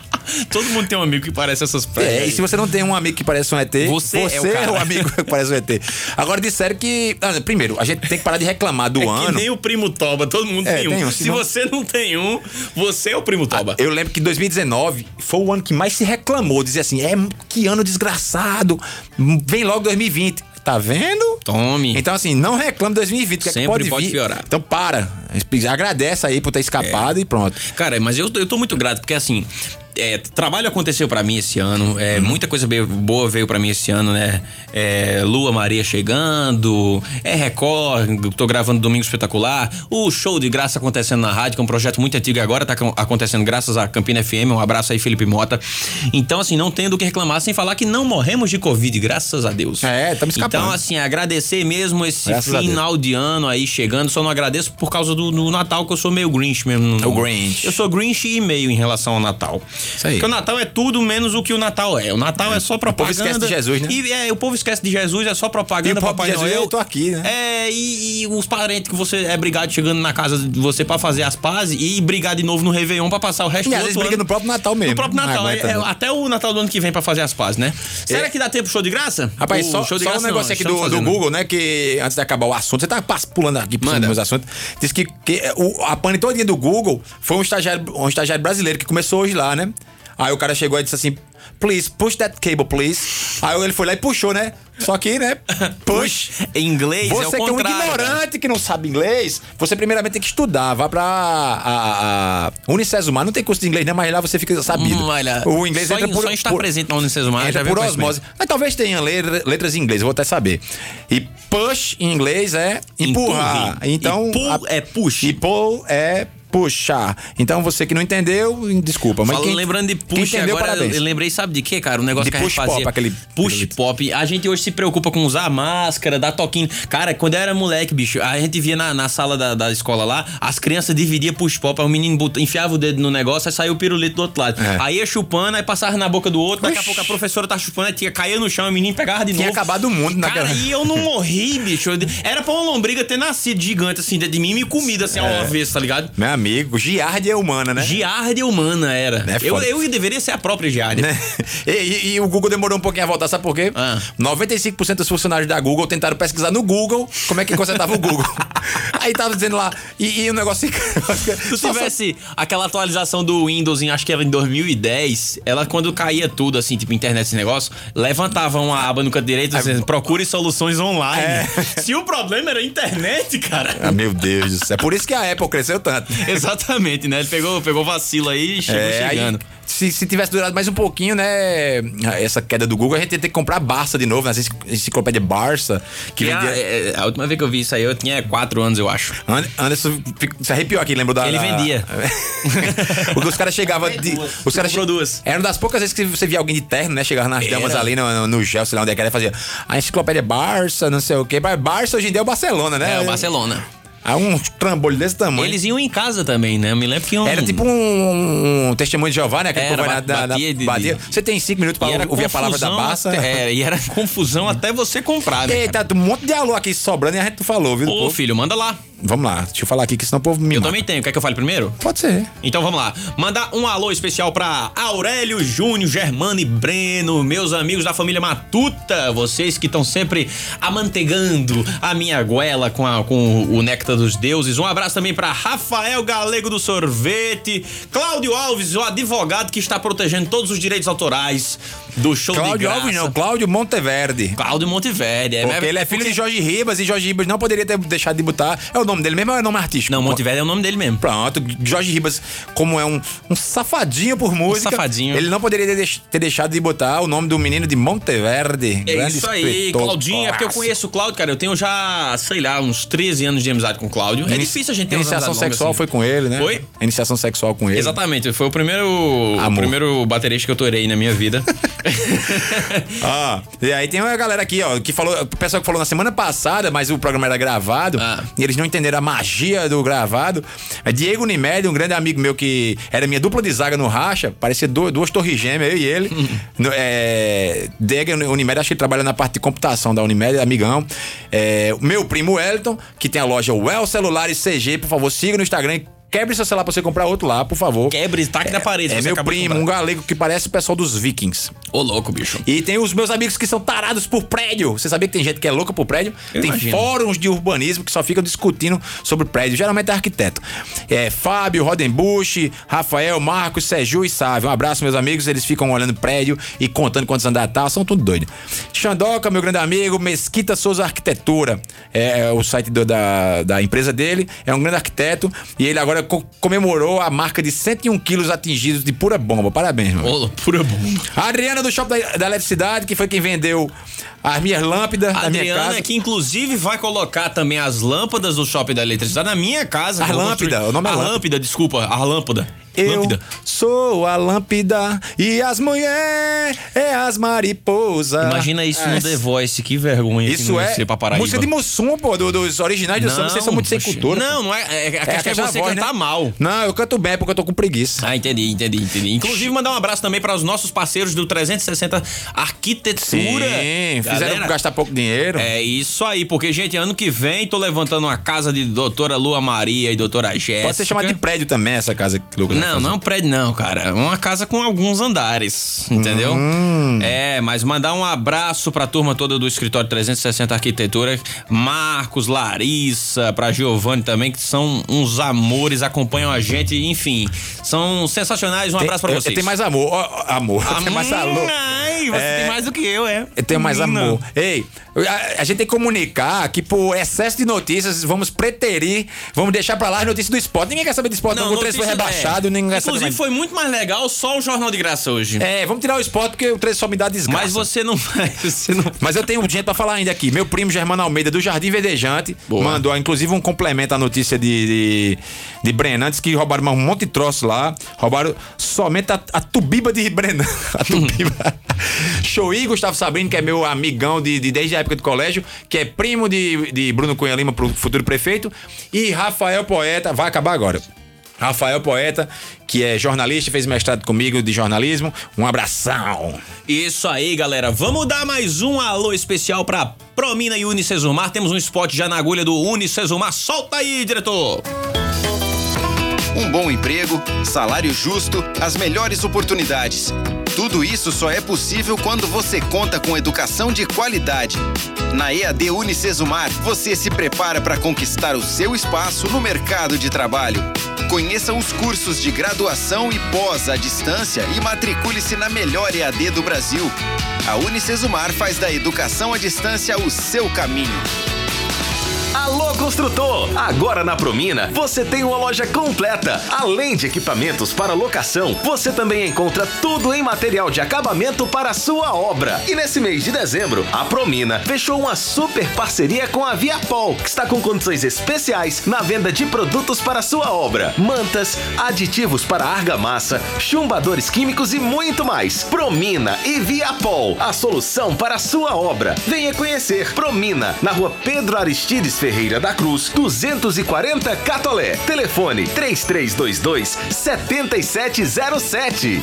Todo mundo tem um amigo que parece essas É, prédios. e se você não tem um amigo que parece um ET, Você é o cara. amigo que parece um ET. Agora disseram que. ah, primeiro, a gente tem que parar de reclamar do É que ano. nem o primo Toba, todo mundo É, tem um. tem um, Se senão- você não tem um, você é o primo Toba. Eu lembro que 2019 foi o ano que mais se reclamou. Dizia assim: é que ano desgraçado. Vem logo 2020. Tá vendo? Tome. Então, assim, não reclame 2020, que é que Sempre pode, pode vir. piorar. Então, para. Agradece aí por ter escapado e pronto. Cara, mas eu, eu tô muito grato, porque assim. É, trabalho aconteceu pra mim esse ano, é, muita coisa boa veio pra mim esse ano, né? É, Lua Maria chegando, é Record, tô gravando Domingo Espetacular, o show de graça acontecendo na rádio, que é um projeto muito antigo e agora tá acon- acontecendo graças à Campina FM. Um abraço aí, Felipe Mota. Então, assim, não tenho do que reclamar sem falar que não morremos de Covid, graças a Deus. É, estamos escapando. Então, assim, agradecer mesmo esse Graças final de ano aí chegando. Só não agradeço por causa do, do Natal, que eu sou meio Grinch mesmo. É O Grinch. Eu sou Grinch e meio em relação ao Natal. Isso aí. Porque o Natal é tudo menos o que o Natal é. O Natal é, só propaganda. esquece de Jesus, né? E é, o povo esquece de Jesus, é só propaganda, E o Papai Jesus, Noel. eu tô aqui, né? É, e, e os parentes que você é brigado chegando na casa de você pra fazer as pazes e brigar de novo no Réveillon pra passar o resto E do às vezes outro briga no próprio Natal mesmo. No próprio Não Natal. É, é, não. até o Natal do ano que vem pra fazer as pazes, né? Será que dá tempo pro show de graça? Rapaz, O só, show de só um graça não, negócio aqui do, do. Google, né? Que antes de acabar o assunto, você tá pulando aqui dos meus assuntos. Diz que, que o, a pane todinha do Google foi um estagiário, um estagiário brasileiro que começou hoje lá, né? Aí o cara chegou e disse assim: Please, push that cable, please. Aí ele foi lá e puxou, né? Só que, né? *laughs* Push. Em inglês é Você que é um contrário. ignorante que não sabe inglês, você primeiramente tem que estudar. Vá pra a, a Unicesumar. Não tem curso de inglês, né? Mas lá você fica sabido. Hum, olha, o inglês só, entra por... só estar por- presente na Unicesumar entra por osmose. Mas talvez tenha letra- letras em inglês, eu vou até saber. E push em inglês é empurrar. Empurre. Então, E pull é push. E pull é puxar. Então você que não entendeu, desculpa. Mas Fala- quem, lembrando de push entendeu, agora, parabéns. eu lembrei, sabe de quê, cara? O negócio De que a gente push fazia. pop, aquele push pop. A gente hoje se preocupa com usar máscara, dar toquinho. Cara, quando eu era moleque, bicho, a gente via na, na sala da, da escola lá, as crianças dividiam push pop, aí o menino enfiava o dedo no negócio, aí saiu o pirulito do outro lado. É. Aí ia chupando, aí passava na boca do outro, daqui a pouco a professora tá chupando, aí tinha, caía no chão, o menino pegava de Tinha novo. acabado o mundo naquela- Cara, e eu não morri, bicho. Era pra uma lombriga ter nascido gigante assim dentro de mim e me comido assim ao É. avesso, tá ligado? Meu amigo, giardia é humana, né? Giardia humana era. É eu, eu deveria ser a própria Giardia. Né? E, e- e o Google demorou um pouquinho a voltar, sabe por quê? Ah. 95% dos funcionários da Google tentaram pesquisar no Google como é que consertava o Google. *laughs* Aí tava dizendo lá, e, e o negócio. Se tivesse aquela atualização do Windows, em, acho que era em 2010, ela quando caía tudo, assim, tipo internet, esse negócio, levantava uma aba no canto direito dizendo, procure soluções online. É. *laughs* Se o problema era a internet, cara. Ah, meu Deus do céu. É por isso que a Apple cresceu tanto. *laughs* Exatamente, né? Ele pegou, pegou vacilo aí e chegou É, aí, chegando. se, se tivesse durado mais um pouquinho, né? Essa queda do Google, a gente ia ter que comprar Barça de novo, nas enciclopédia Barça. Que Que a, vendia. é, a última vez que eu vi isso aí, eu tinha 4 anos, eu acho. An- Anderson se arrepiou aqui, lembrou da. Ele vendia. *laughs* Porque os caras chegavam. de- Os caras Comprou duas. Era uma das poucas vezes que você via alguém de terno, né? Chegava nas damas ali no, no, gel, sei lá onde é que era, e fazia a enciclopédia Barça, não sei o quê. Barça hoje em dia é o Barcelona, né? É, o Barcelona. Há um trambolho desse tamanho. Eles iam em casa também, né? Eu me lembro que iam. Era tipo um, um testemunho de Jeová, né? Aquele Era, povo na batia de- badia. Você tem cinco minutos pra era ouvir a palavra da Barça. Até, é, e era *laughs* confusão até você comprar, né? Eita, um monte de alô aqui sobrando e a gente não falou, viu? Ô, filho, manda lá. Vamos lá, deixa eu falar aqui que senão o povo me Eu mata. também tenho. Quer que eu fale primeiro? Pode ser. Então vamos lá. Mandar um alô especial pra Aurélio, Júnior, Germano e Breno, meus amigos da família Matuta, vocês que estão sempre amantegando a minha goela com, a- com o néctar dos deuses. Um abraço também pra Rafael Galego do Sorvete, Cláudio Alves, o advogado que está protegendo todos os direitos autorais do show de Cláudio graça. Alves não, Cláudio Monteverde. Cláudio Monteverde. É, Porque ele é filho de Jorge Ribas e Jorge Ribas não poderia ter deixado de botar. É o nome dele mesmo ou é o nome artístico? Não, Monteverde é o nome dele mesmo. Pronto, Jorge Ribas, como é um, um safadinho por música, safadinho. ele não poderia ter, deix- ter deixado de botar o nome do menino de Monteverde. É isso aí, Claudinho. É porque eu conheço o Cláudio, cara. Eu tenho já, sei lá, uns 13 anos de amizade com o Cláudio. É difícil a gente ter Iniciação sexual assim. foi com ele, né? Foi? Iniciação sexual com ele. Exatamente, foi o primeiro, o primeiro baterista que eu torei na minha vida. *laughs* Ah, e aí tem uma galera aqui, ó, que falou, o pessoal que falou na semana passada, mas o programa era gravado, Ah. e eles não entenderam a magia do gravado. É Diego Nimédio, um grande amigo meu que era minha dupla de zaga no Racha, parecia du- duas torres gêmeas, eu e ele. *laughs* no, é, Diego Unimed, acho que ele trabalha na parte de computação da Unimed, amigão. É, meu primo Wellington, que tem a loja Well Celulares CG, por favor, siga no Instagram. Quebre seu celular pra você comprar outro lá, por favor. Quebre, taque na parede. É meu primo, um galego que parece o pessoal dos Vikings. Ô, louco, bicho. E tem os meus amigos que são tarados por prédio. Você sabia que tem gente que é louca por prédio? Eu tem imagino. fóruns de urbanismo que só ficam discutindo sobre prédio. Geralmente é arquiteto. É Fábio, Rodenbusch, Rafael, Marcos, Sérgio e Sávio. Um abraço, meus amigos. Eles ficam olhando prédio e contando quantos andares tá. São tudo doido. Xandoca, meu grande amigo, Mesquita Souza Arquitetura. É, o site do- da, da empresa dele. É um grande arquiteto. E ele agora co- comemorou a marca de 101 quilos atingidos de pura bomba. Parabéns. Ô, pura bomba. A Adriana do Shopping da, da Eletricidade, que foi quem vendeu as minhas lâmpadas A Adriana, que inclusive vai colocar também as lâmpadas do shopping da eletricidade na minha casa. A que lâmpada, o nome é A lâmpada. lâmpada, desculpa, a lâmpada. Eu Lâmpada. sou a lâmpada e as mulheres é as mariposas. Imagina isso É, no The Voice, que vergonha que Isso ia é ser pra Paraíba. música de Mussum, pô, do- dos originais do samba. Vocês são muito sem cultura. Não, não é. É, é, a questão é aquela você voz, cantar né? mal. Não, eu canto bem porque eu tô com preguiça. Ah, entendi, entendi, entendi. Inclusive, mandar um abraço também para os nossos parceiros do 360 Arquitetura. Sim, Fizeram Galera, gastar pouco dinheiro. É isso aí, porque, gente, ano que vem tô levantando uma casa de doutora Lua Maria e doutora Jéssica. Pode ser chamado de prédio também, essa casa que Não, não é um prédio, não, cara. Uma casa com alguns andares, entendeu? Hum. É, mas mandar um abraço pra turma toda do escritório 360 Arquitetura, Marcos, Larissa, pra Giovanni também, que são uns amores, acompanham a gente, enfim, são sensacionais. Um Tem- abraço pra eu- vocês. Tenho mais amor. Amor. *laughs* Eu tenho mais alô. Ai, você É. tem mais do que eu, é. Eu tenho mais Menina. Amor. Ei, a, a gente tem que comunicar que por excesso de notícias vamos preterir, vamos deixar pra lá as notícias do esporte. Ninguém quer saber do esporte, não. O três foi rebaixado, é. ninguém quer saber. Inclusive, mais. foi muito mais legal só o Jornal de Graça hoje. É, vamos tirar o esporte porque o 13 só me dá desgraça. Mas você não vai. *laughs* Você não... Mas eu tenho gente pra falar ainda aqui. Meu primo Germano Almeida, do Jardim Verdejante, Boa. mandou inclusive um complemento à notícia de, de, de Brenan. Diz que roubaram um monte de troço lá. Roubaram somente a, a tubiba de Brenan. *laughs* A tubiba. *laughs* Shoei Gustavo Sabrino, que é meu amigão de, de- desde a época do colégio, que é primo de, de Bruno Cunha Lima, pro futuro prefeito. E Rafael Poeta, vai acabar agora. Rafael Poeta, que é jornalista, fez mestrado comigo de jornalismo. Um abração. Isso aí, galera. Vamos dar mais um alô especial pra Promina e Unicesumar. Temos um spot já na agulha do Unicesumar. Solta aí, diretor! Um bom emprego, salário justo, as melhores oportunidades. Tudo isso só é possível quando você conta com educação de qualidade. Na EAD Unicesumar, você se prepara para conquistar o seu espaço no mercado de trabalho. Conheça os cursos de graduação e pós à distância e matricule-se na melhor EAD do Brasil. A Unicesumar faz da educação à distância o seu caminho. Alô Construtor! Agora na Promina você tem uma loja completa. Além de equipamentos para locação, você também encontra tudo em material de acabamento para a sua obra. E nesse mês de dezembro, a Promina fechou uma super parceria com a Viapol, que está com condições especiais na venda de produtos para a sua obra: mantas, aditivos para argamassa, chumbadores químicos e muito mais. Promina e Viapol, a solução para a sua obra. Venha conhecer Promina na rua Pedro Aristides Ferreira da Cruz, 240 Catolé. Telefone 3322 7707.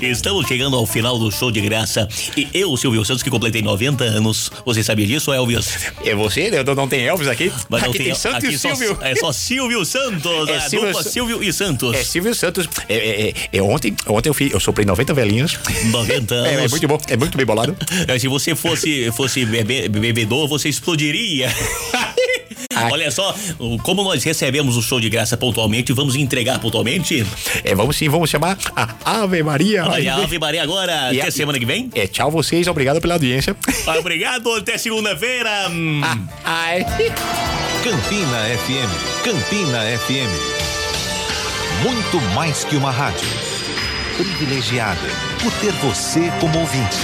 Estamos chegando ao final do show de graça. E eu, Silvio Santos, que completei 90 anos. Você sabia disso, Elvis? É você? Eu não tem Elvis aqui? Mas não aqui tem, Santos aqui e só- Silvio. É só Silvio Santos. É a Silvio dupla Silvio e Santos. É Silvio Santos. É, é, é, é, ontem, ontem eu, fiz, eu soprei 90 velhinhos. 90 anos. *laughs* É, é muito bom, é muito bem bolado. *laughs* Se você fosse, fosse bebe- bebedor, você explodiria. *laughs* Olha só, como nós recebemos o show de graça pontualmente, vamos entregar pontualmente. É, vamos sim, vamos chamar a Ave Maria. Olha, Ave Maria agora, E até a- semana que vem. É, tchau vocês, obrigado pela audiência. Ah, Obrigado, até segunda-feira. Hum. *laughs* Ai. Campina FM. Campina FM. Muito mais que uma rádio. Privilegiada por ter você como ouvinte.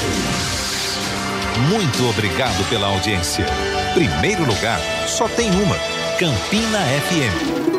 Muito obrigado pela audiência. Primeiro lugar, só tem uma. Campina FM.